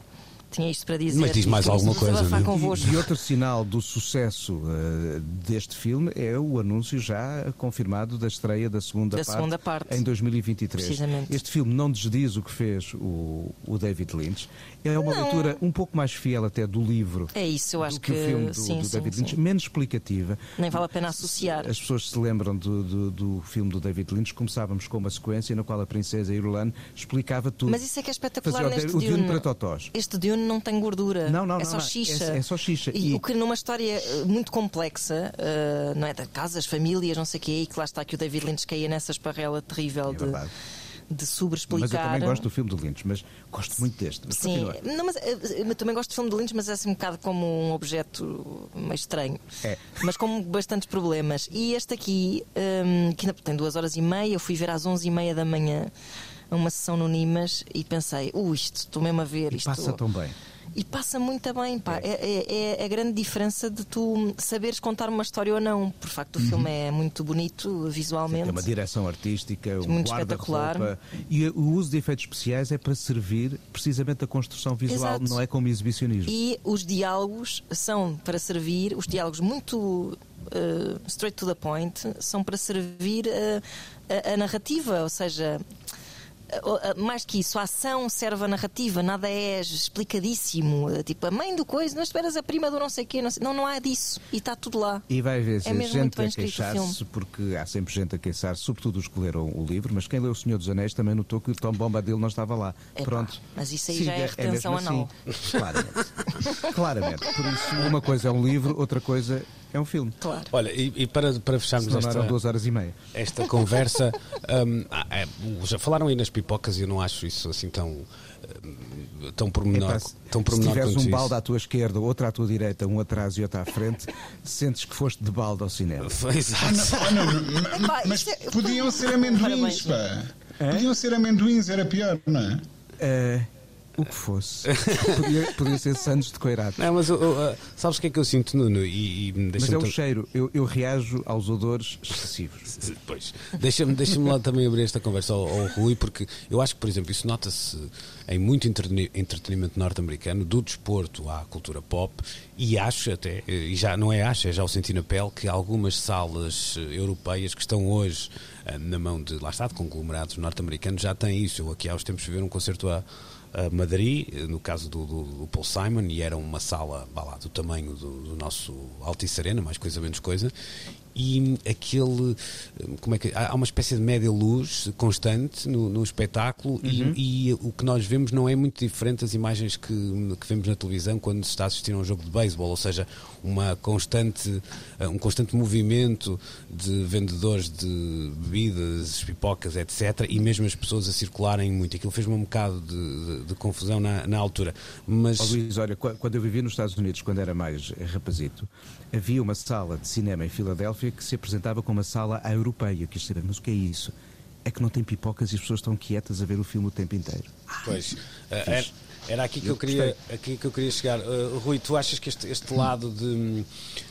tinha isto para dizer. Mas diz mais alguma coisa. Né? E, e, outro sinal do sucesso uh, deste filme é o anúncio já confirmado da estreia da segunda, da parte, segunda parte em 2023. Precisamente. Este filme não desdiz o que fez o, o David Lynch. É uma não. leitura um pouco mais fiel até do livro. É isso, eu acho que, que o filme do, sim, do sim, David sim. Lynch, menos explicativa. Nem vale a pena associar. As pessoas se lembram do, do, do, filme do David Lynch, começávamos com uma sequência na qual a princesa Irulan explicava tudo. Mas isso é que é espetacular Fazia neste o Dune. para totós. Este Dune não tem gordura. Não, não, é não, só não. xixa. É, é, só xixa. E, e, o que numa história muito complexa, uh, não é? De casas, famílias, não sei o quê, e que lá está que o David Lynch caía nessa esparrela terrível é de verdade de sobreexplicar. Mas eu também gosto do filme do Lynch, mas gosto muito deste. Mas Sim, não, mas eu também gosto do filme do Lynch, mas é assim um bocado como um objeto meio estranho. É. Mas com bastantes problemas. E este aqui, um, que ainda tem duas horas e meia, eu fui ver às onze e meia da manhã uma sessão no Nimas e pensei, uh, isto, estou mesmo a ver e isto. Passa tão bem. E passa muito bem, pá. É. É, é, a grande diferença de tu saberes contar uma história ou não. Por facto, o Uhum. filme é muito bonito visualmente. Tem uma direção artística, um muito espetacular. E o uso de efeitos especiais é para servir precisamente a construção visual, Exato. não é como exibicionismo. E os diálogos são para servir, os diálogos muito uh, straight to the point, são para servir uh, a, a narrativa, ou seja. Mais que isso, a ação serve a narrativa, nada é explicadíssimo. Tipo, a mãe do coisa, não esperas a prima do não sei o quê, não, sei, não, não há disso. E está tudo lá. E vai haver é gente a queixar-se, porque há sempre gente a queixar-se, sobretudo os que leram o livro, mas quem leu O Senhor dos Anéis também notou que o Tom Bombadil não estava lá. Epá, Pronto. Mas isso aí Sim, já é retenção assim. anal. Claramente. Claramente. Por isso, uma coisa é um livro, outra coisa é um filme. Claro. Olha, e, e para, para fecharmos esta, esta, duas horas e meia. esta conversa, um, é, já falaram aí nas pipocas e eu não acho isso assim tão. Tão pormenor, Epá, tão pormenor se tiveres um isso. balde à tua esquerda, outro à tua direita, um atrás e outro à frente, sentes que foste de balde ao cinema. Exato. Ah, não, ah, não, não, mas é- podiam ser amendoins, pá. Podiam ser amendoins, era pior, não é? Eh, o que fosse. podia, podia ser Santos de Coirato. Não, mas uh, sabes o que é que eu sinto, Nuno? E, e Mas é o cheiro. Eu, eu reajo aos odores excessivos. Pois, deixa-me deixa lá também abrir esta conversa ao, ao Rui, porque eu acho que, por exemplo, isso nota-se em muito entreteni- entretenimento norte-americano, do desporto à cultura pop, e acho até, e já não é acho, é já o senti na pele, que algumas salas eh, europeias que estão hoje eh, na mão de, lá está, de conglomerados norte-americanos já têm isso. Eu aqui há uns tempos ver um concerto a, a Madrid, no caso do, do, do Paul Simon, e era uma sala lá, do tamanho do, do nosso Altice Arena, mais coisa menos coisa, e aquele como é que há uma espécie de média luz constante no, no espetáculo e, e o que nós vemos não é muito diferente das imagens que, que vemos na televisão quando se está a assistir a um jogo de beisebol, ou seja, uma constante um constante movimento de vendedores de bebidas, pipocas, etc. E mesmo as pessoas a circularem muito. Aquilo fez-me um bocado de, de- de confusão na, na altura. Mas Ó Luís, olha, qu- quando eu vivi nos Estados Unidos, quando era mais rapazito, havia uma sala de cinema em Filadélfia que se apresentava como uma sala à europeia. Quis saber, mas o que é isso? É que não tem pipocas e as pessoas estão quietas a ver o filme o tempo inteiro. Pois, eh, era, era aqui que eu, Eu queria, aqui que eu queria chegar. Eh, Rui, tu achas que este, este lado de.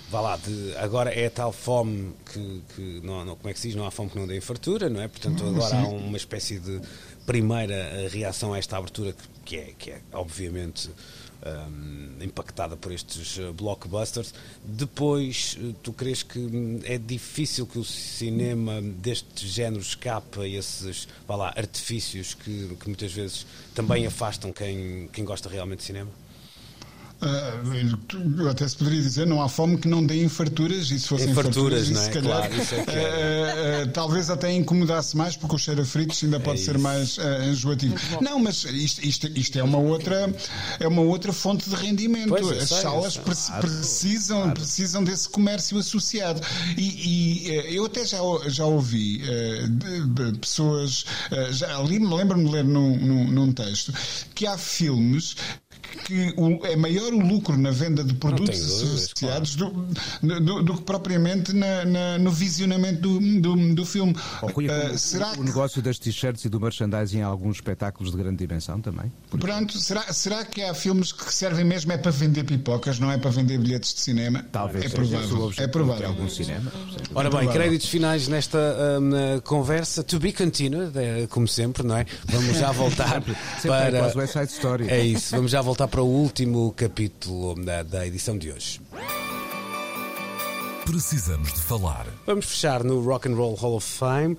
Vá lá, de, agora é a tal fome que, que não, não- como é que se diz? Não há fome que não dê fartura, não é? Portanto, agora há uma espécie de primeira reação a esta abertura que é, que é obviamente hum, impactada por estes eh, blockbusters. Depois, eh, tu crees que hum, é difícil que o cinema deste género escape a esses lá, artifícios que, que muitas vezes também afastam quem, quem gosta realmente de cinema? Eu até se poderia dizer, não há fome que não dê em farturas, e se fossem Em farturas, é? se calhar, Claro, isso é que é. ah, ah, talvez até incomodasse mais, porque o cheiro a fritos ainda pode ser mais enjoativo. Não, mas isto, isto, isto é uma outra é uma outra fonte de rendimento. Pois, As sei, salas pre- precisam, precisam desse comércio associado. E, e, eh, eu até já, já ouvi eh, de- de pessoas, eh, já ali me lembro-me de ler num, num, num texto, que há filmes que o, é maior o lucro na venda de produtos associados claro. do, do, do, que propriamente na, na, no visionamento do, do, do filme. Oh, Rui, uh, será o, que... o negócio das t-shirts e do merchandising em alguns espetáculos de grande dimensão também? Pronto, será, será que há filmes que servem mesmo é para vender pipocas, não é para vender bilhetes de cinema? Talvez. É provável. É provável. Algum cinema. Ora bem, créditos finais nesta um, conversa. To be continued, é, como sempre, não é? Vamos já voltar para. É quase Side Story. É isso, vamos já voltar para o último capítulo da, da edição de hoje. Precisamos de falar. Vamos fechar no Rock and Roll Hall of Fame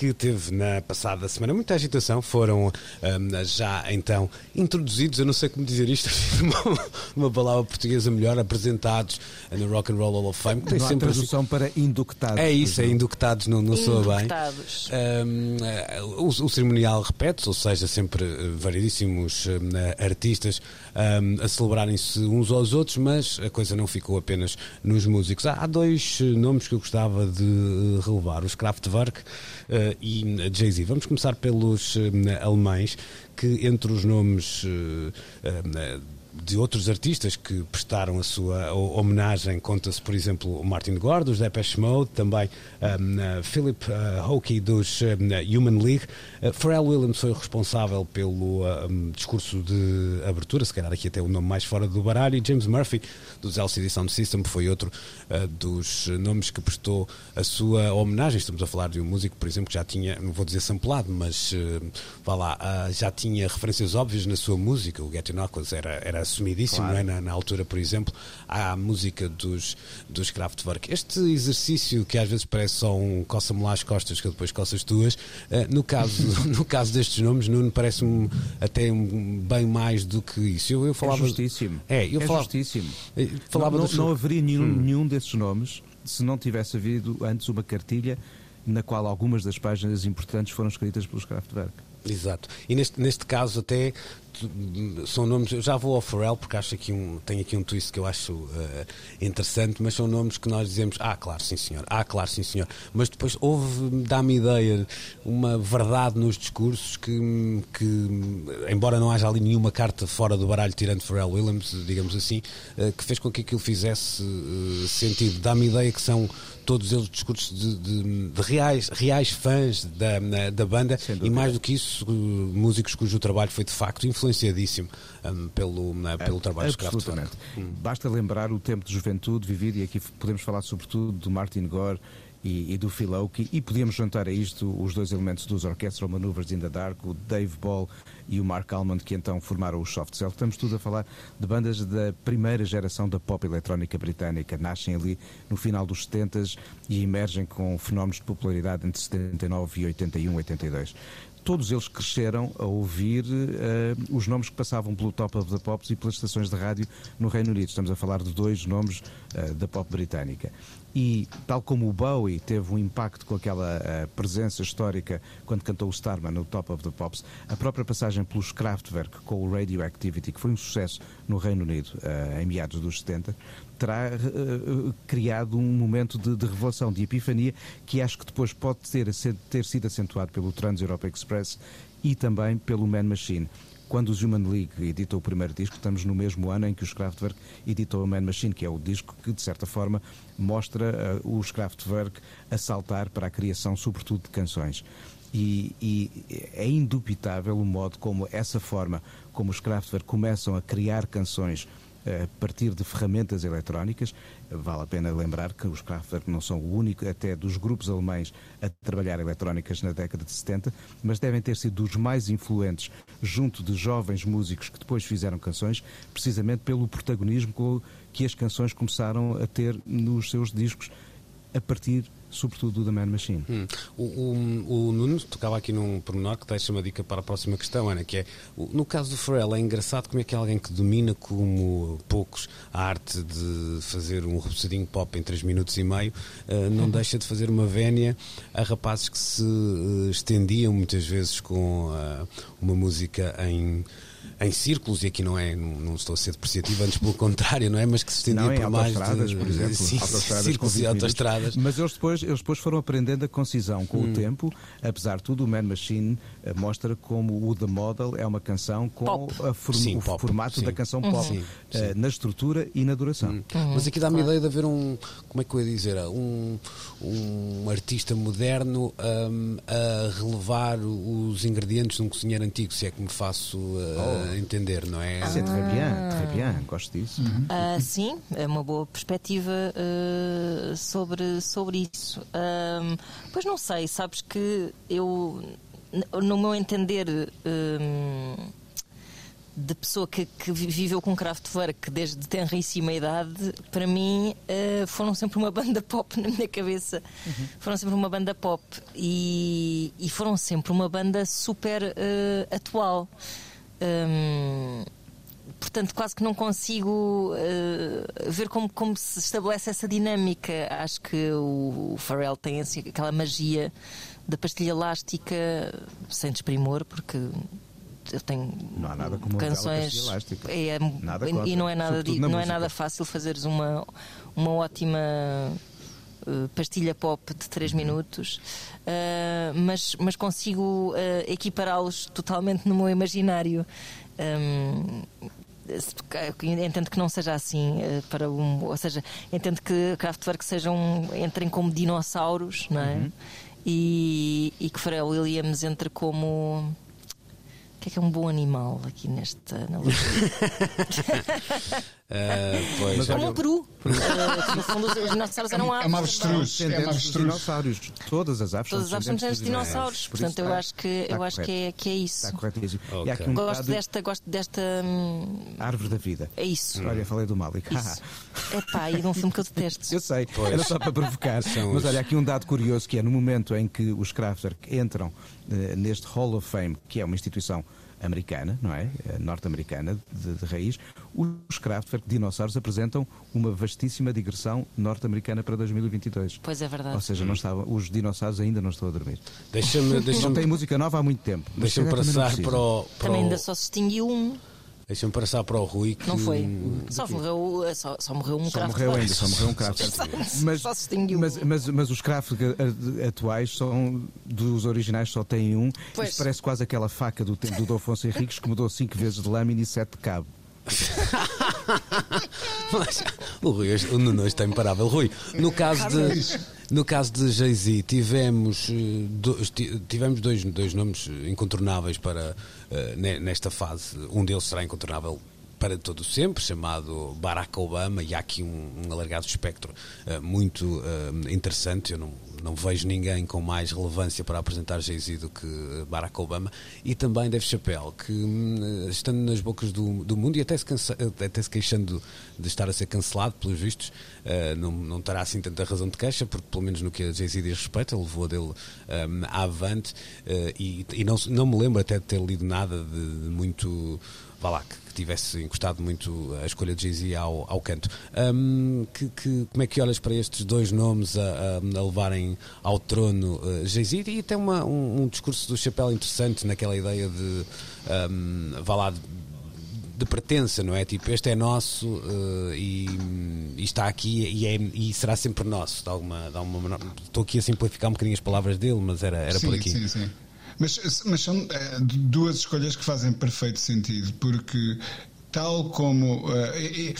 que teve na passada semana muita agitação. Foram um, já então introduzidos, eu não sei como dizer isto, uma, uma palavra portuguesa melhor, apresentados no Rock and Roll Hall of Fame. Tem não sempre tradução assim... para inductados. É isso, é inductados, não, não soa bem. Um, o, o, cerimonial repete ou seja, sempre eh, variedíssimos um, artistas um, a celebrarem-se uns aos outros, mas a coisa não ficou apenas nos músicos. Há, há dois nomes que eu gostava de eh, relevar: os Kraftwerk uh, e Jay-Z. Vamos começar pelos uh, alemães, que entre os nomes. Uh, de outros artistas que prestaram a sua homenagem. Conta-se, por exemplo, o Martin Gore, dos Depeche Mode, também um, uh, Philip uh, Hockey, dos um, Human League. Uh, Pharrell Williams foi o responsável pelo um, discurso de abertura, se calhar aqui até o nome mais fora do baralho, e James Murphy, dos LCD Sound System, foi outro uh, dos nomes que prestou a sua homenagem. Estamos a falar de um músico, por exemplo, que já tinha, não vou dizer samplado, mas uh, vá lá, uh, já tinha referências óbvias na sua música. O Getting Knuckles era, era assumidíssimo, claro. não é? Na, na, altura, por exemplo, a música dos, dos Kraftwerk. Este exercício que às vezes parece só um coça-me lá as costas que eu depois coças tuas, uh, no, caso, no caso destes nomes, Nuno, parece-me até um, bem mais do que isso. Eu, eu falava, é justíssimo. É, eu é falava, justíssimo. Eh, falava não, não, não haveria nenhum, hum. nenhum desses nomes se não tivesse havido antes uma cartilha na qual algumas das páginas importantes foram escritas pelos Kraftwerk. Exato. E neste, neste caso até são nomes, eu já vou ao Pharrell porque acho aqui um, tem aqui um twist que eu acho uh, interessante, mas são nomes que nós dizemos, ah, claro, sim senhor, ah, claro, sim senhor. Mas depois houve, dá-me ideia, uma verdade nos discursos que, que, embora não haja ali nenhuma carta fora do baralho tirando Pharrell Williams, digamos assim, uh, que fez com que aquilo fizesse uh, sentido. Dá-me ideia que são todos eles discursos de, de, de reais, reais fãs da, da banda e mais do que isso, músicos cujo trabalho foi de facto influenciadíssimo um, pelo, uh, pelo é, trabalho Absolutamente. Hum. Basta lembrar o tempo de juventude vivido, e aqui podemos falar sobretudo do Martin Gore e, e do Phil Oakey, e podíamos juntar a isto os dois elementos dos Orchestral Maneuvers in the Dark, o Dave Ball e o Mark Almond, que então formaram o Soft Cell. Estamos tudo a falar de bandas da primeira geração da pop eletrónica britânica. Nascem ali no final dos 70 e emergem com fenómenos de popularidade entre 79 e 81, 82 todos eles cresceram a ouvir uh, os nomes que passavam pelo Top of the Pops e pelas estações de rádio no Reino Unido. Estamos a falar de dois nomes uh, da pop britânica. E, tal como o Bowie teve um impacto com aquela uh, presença histórica quando cantou o Starman no Top of the Pops, a própria passagem pelos Kraftwerk com o Radioactivity, que foi um sucesso no Reino Unido em meados dos 70, terá uh, criado um momento de, de, revelação, de epifania, que acho que depois pode ter, ter sido acentuado pelo Trans-Europe Express e também pelo Man Machine quando os Human League editou o primeiro disco, estamos no mesmo ano em que os Kraftwerk editou a Man Machine, que é o disco que, de certa forma, mostra uh, os Kraftwerk a saltar para a criação, sobretudo, de canções. E, e, é indubitável o modo como essa forma como os Kraftwerk começam a criar canções a partir de ferramentas eletrónicas. Vale a pena lembrar que os Kraftwerk não são o único, até dos grupos alemães, a trabalhar eletrónicas na década de 70, mas devem ter sido dos mais influentes junto de jovens músicos que depois fizeram canções, precisamente pelo protagonismo que as canções começaram a ter nos seus discos a partir sobretudo da Man Machine. Hum. O, o, o, Nuno tocava aqui num pormenor que deixa uma dica para a próxima questão, Ana, que é, no caso do Pharrell, é engraçado como é que é alguém que domina como poucos a arte de fazer um repousadinho pop em 3 minutos e meio, uh, não deixa de fazer uma vénia a rapazes que se uh, estendiam muitas vezes com uh, uma música em em círculos, e aqui não é, não, não, estou a ser depreciativo, antes pelo contrário, não é? Mas que se estendia não, por mais de, por exemplo, sim, círculos e autostradas. Mas eles depois, eles depois foram aprendendo a concisão com hum. o tempo, apesar de tudo, o Man Machine mostra como o The Model é uma canção com form, sim, o pop, formato sim. da canção uhum. pop, uh, na estrutura e na duração. Hum. Uhum. Mas aqui dá-me a ideia de haver um, como é que eu ia dizer, um, um artista moderno um, a relevar os ingredientes de um cozinheiro antigo, se é que me faço uh, oh. entender, não é? Ah, c'est très bien, très bien, gosto disso. Uhum. Uh, sim, é uma boa perspectiva uh, sobre, sobre isso. pois não sei, sabes que eu, no meu entender de pessoa que, que, viveu com Kraftwerk desde tenríssima idade, para mim uh, foram sempre uma banda pop na minha cabeça. Uhum. Foram sempre uma banda pop e, e foram sempre uma banda super uh, atual. Um, portanto, quase que não consigo uh, ver como, como se estabelece essa dinâmica. Acho que o, o Pharrell tem assim, aquela magia da pastilha elástica sem desprimor, porque eu tenho não há nada como canções elástica. É, nada e não é nada não é nada fácil fazeres uma uma ótima uh, pastilha pop de 3 uhum. minutos, uh, mas, mas consigo uh, equipará-los totalmente no meu imaginário. Um, entendo que não seja assim para um, ou seja, entendo que Kraftwerk sejam entrem como dinossauros, não é? Uhum. E, e que Pharrell Williams entre como o que é que é um bom animal aqui nesta analogia? uh, pois, Como um peru. Uh, no fundo, os dinossauros eram aves. É uma avestruz. É uma avestruz. dinossauros. Todas as aves Todas as aves são dinossauros. Portanto, eu acho que, eu acho que, é, que é isso. Está corretíssimo. Okay. Um gosto, desta, gosto desta. Hum... Árvore da vida. É isso. Olha, falei do Malik. é pá, e de um filme que eu detesto. Eu sei, pois. era só para provocar. Mas olha, aqui um dado curioso que é no momento em que os Kraftwerk entram eh, neste Hall of Fame, que é uma instituição americana, não é? Eh, norte-americana, de, de, raiz, os Kraftwerk dinossauros apresentam uma vastíssima digressão norte-americana para 2022. Pois é verdade. Ou seja, não estava, os dinossauros ainda não estão a dormir. Deixa-me, deixa não tem música nova há muito tempo. Deixa-me passar para o, para Também ainda só se extinguiu um. Deixa-me passar para o Rui. Que... Não foi. Só morreu, só, só morreu um Só morreu ainda, só morreu um craft. mas, só se mas, mas, mas os craft atuais são, dos originais só têm um. Pois. Isto parece quase aquela faca do tempo do Afonso Henriques que mudou cinco vezes de lâmina e sete de cabo. Mas, o Rui, o Nuno está imparável. Rui, no caso de, no caso de Jay-Z, tivemos, eh, tivemos dois, dois nomes incontornáveis para uh, nesta fase. Um deles será incontornável para todo sempre, chamado Barack Obama, e há aqui um, um alargado espectro uh, muito uh, interessante. Eu não, não vejo ninguém com mais relevância para apresentar Jay-Z do que Barack Obama, e também Dave Chappelle, que uh, estando nas bocas do, do mundo e até se, cansa, até se queixando de estar a ser cancelado, pelos vistos, não, não terá assim tanta razão de queixa, porque pelo menos no que a Jay-Z diz respeito, ele levou dele um, avante, e, e não, não me lembro até de ter lido nada de, de muito vá lá, que, que, tivesse encostado muito a escolha de Jay-Z ao, ao canto. Um, que, que, como é que olhas para estes dois nomes a, a, a levarem ao trono uh, Jay-Z? E tem uma, um, um, discurso do Chapéu interessante naquela ideia de, um, vá lá, de, de pertença, não é? Tipo, este é nosso uh, e, e, está aqui e, é, e será sempre nosso. De alguma, de alguma, estou aqui a simplificar um bocadinho as palavras dele, mas era, era sim, por aqui. Sim, sim. Mas, mas são é, duas escolhas que fazem perfeito sentido, porque tal como. Uh,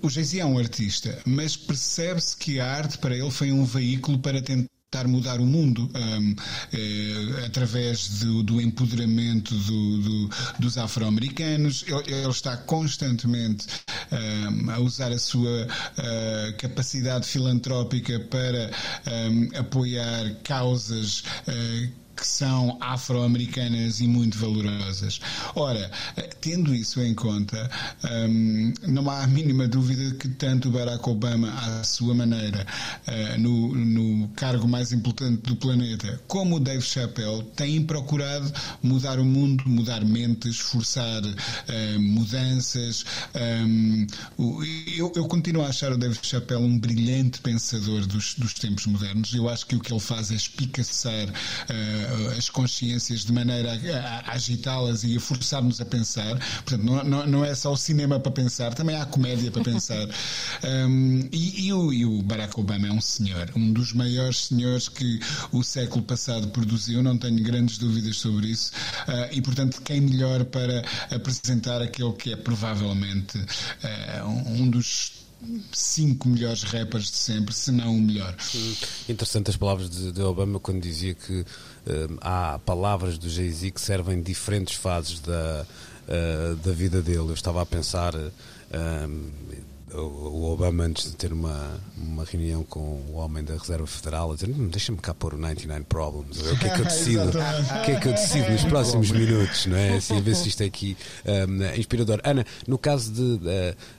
o Jay-Z é um artista, mas percebe-se que a arte para ele foi um veículo para tentar mudar o mundo um, eh, através do, do empoderamento do, do, dos afro-americanos. Ele, ele, está constantemente um, a usar a sua uh, capacidade filantrópica para um, apoiar causas uh, que são afro-americanas e muito valorosas. Ora, tendo isso em conta, um, não há a mínima dúvida que tanto Barack Obama, à sua maneira, uh, no, no, cargo mais importante do planeta, como o Dave Chappelle, têm procurado mudar o mundo, mudar mentes, forçar uh, mudanças. Um, eu, eu, continuo a achar o Dave Chappelle um brilhante pensador dos, dos tempos modernos. Eu acho que o que ele faz é espicaçar uh, as consciências de maneira a, a agitá-las e a forçar-nos a pensar. Portanto, não, não, não, é só o cinema para pensar, também há comédia para pensar. Um, e, e, o, e o Barack Obama é um senhor, um dos maiores senhores que o século passado produziu, não tenho grandes dúvidas sobre isso. Uh, e, portanto, quem melhor para apresentar aquele que é provavelmente uh, um dos cinco melhores rappers de sempre, se não o melhor. Interessante as palavras de, de Obama quando dizia que uh, há palavras do Jay-Z que servem diferentes fases da, uh, da vida dele. Eu estava a pensar. Uh, o Obama, antes de ter uma, uma reunião com o homem da Reserva Federal, a dizer: deixa-me cá pôr o 99 Problems, o que é que eu decido, o que é que eu decido nos próximos minutos, não é? Assim, a ver se isto é aqui um, inspirador. Ana, no caso de,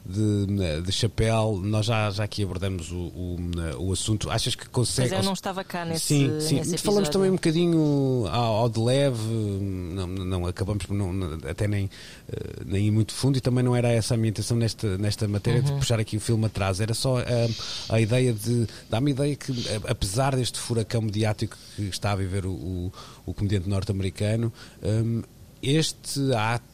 de, de Chapéu, nós já, já aqui abordamos o, o, o assunto. Achas que consegue. Mas eu não estava cá nesse. Sim, sim. Nesse Falamos também um bocadinho ao, ao de leve, não, não acabamos por não, até nem, eh, nem ir muito fundo, e também não era essa a minha intenção nesta, nesta matéria. Uhum puxar aqui o filme atrás, era só a, eh, a ideia de. dá-me a ideia que, eh, apesar deste furacão mediático que está a viver o, o, o comediante norte-americano, um, este ato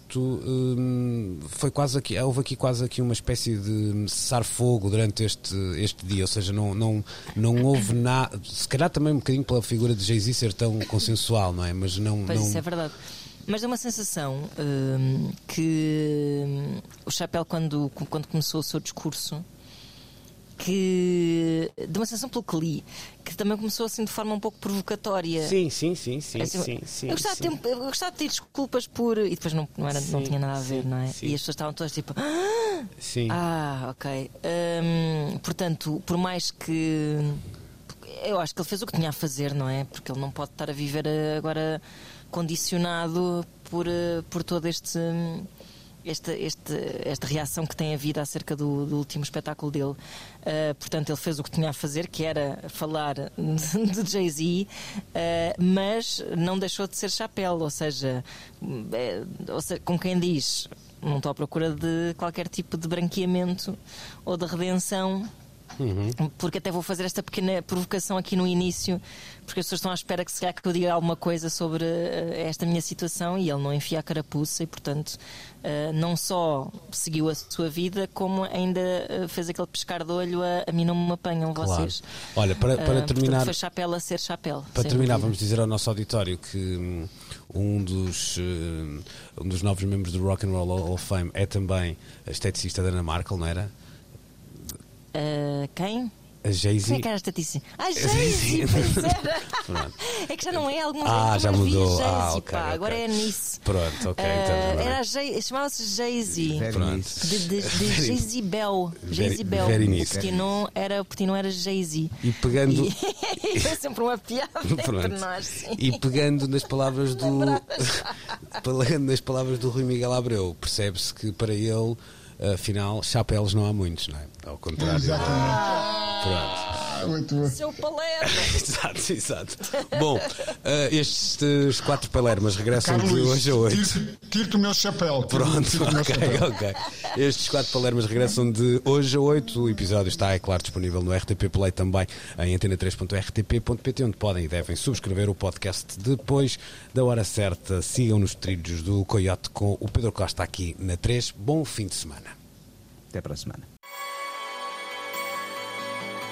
foi quase aqui, houve aqui quase aqui uma espécie de cessar fogo durante este, este dia, ou seja, não, não, não houve nada, se calhar também um bocadinho pela figura de Jay-Z ser tão consensual, não é? Mas não. Pois não... isso é verdade. Mas dá uma sensação hum, que hum, o Chapéu, quando, quando começou o seu discurso, que dá uma sensação pelo que li, que também começou assim de forma um pouco provocatória. Sim, sim, sim, sim. Assim, sim, sim, eu, gostava sim. De ter, eu gostava de pedir desculpas por. E depois não, não, era, não tinha nada a ver, não é? E as pessoas estavam todas tipo. Ah, sim. Ah, ok. Hum, portanto, por mais que. Eu acho que ele fez o que tinha a fazer, não é? Porque ele não pode estar a viver agora condicionado por, eh, por todo este. Esta, este, esta reação que tem havido acerca do, do último espetáculo dele. Uh, portanto, ele fez o que tinha a fazer, que era falar de Jay-Z, uh, mas não deixou de ser chapéu, ou seja, é, ou seja, com quem diz não estou à procura de qualquer tipo de branqueamento ou de redenção Uhum. Porque até vou fazer esta pequena provocação aqui no início, porque as pessoas estão à espera que se calhar que eu diga alguma coisa sobre uh, esta minha situação e ele não enfia a carapuça e, portanto, uh, não só seguiu a sua vida, como ainda uh, fez aquele pescar de olho a, a mim não me apanham claro. vocês. Olha, para, para terminar. Portanto, foi chapéu a ser chapéu. Para terminar, dúvida. vamos dizer ao nosso auditório que. Hum, um dos, um dos novos membros do Rock and Roll Hall of Fame é também a esteticista da Ana Markel, não era? Uh, quem? A Jay-Z. Quem é que era estatística? Ah, Jay-Z! é que já não é algumas Ah, já mudou. Jay-Z, ah, okay, pá, okay. agora é nisso. Pronto, ok. Uh, então, era Jay, chamava-se Jay-Z. Pronto. De, de, de Jay-Z Bell. Jay-Z Bell. O Portinho era, Portinho era Jay-Z. E pegando. E, é sempre uma piada entre nós. Sim. E pegando nas palavras do. pegando nas palavras do Rui Miguel Abreu, percebe-se que para ele afinal, chapéus não há muitos, não é? Ao contrário. Exatamente. Pronto. Muito bom. Seu Palermo. exato, exato. Bom, uh, estes quatro palermas regressam Carlos, de hoje a hoje. Tiro-te o meu chapéu. Pronto, tiro ok, ok. Estes quatro palermas regressam de hoje a oito. O episódio está, é claro, disponível no RTP Play também em antena3.rtp.pt, onde podem e devem subscrever o podcast depois da hora certa. Sigam nos trilhos do Coyote com o Pedro Costa aqui na 3. Bom fim de semana. Até para a semana.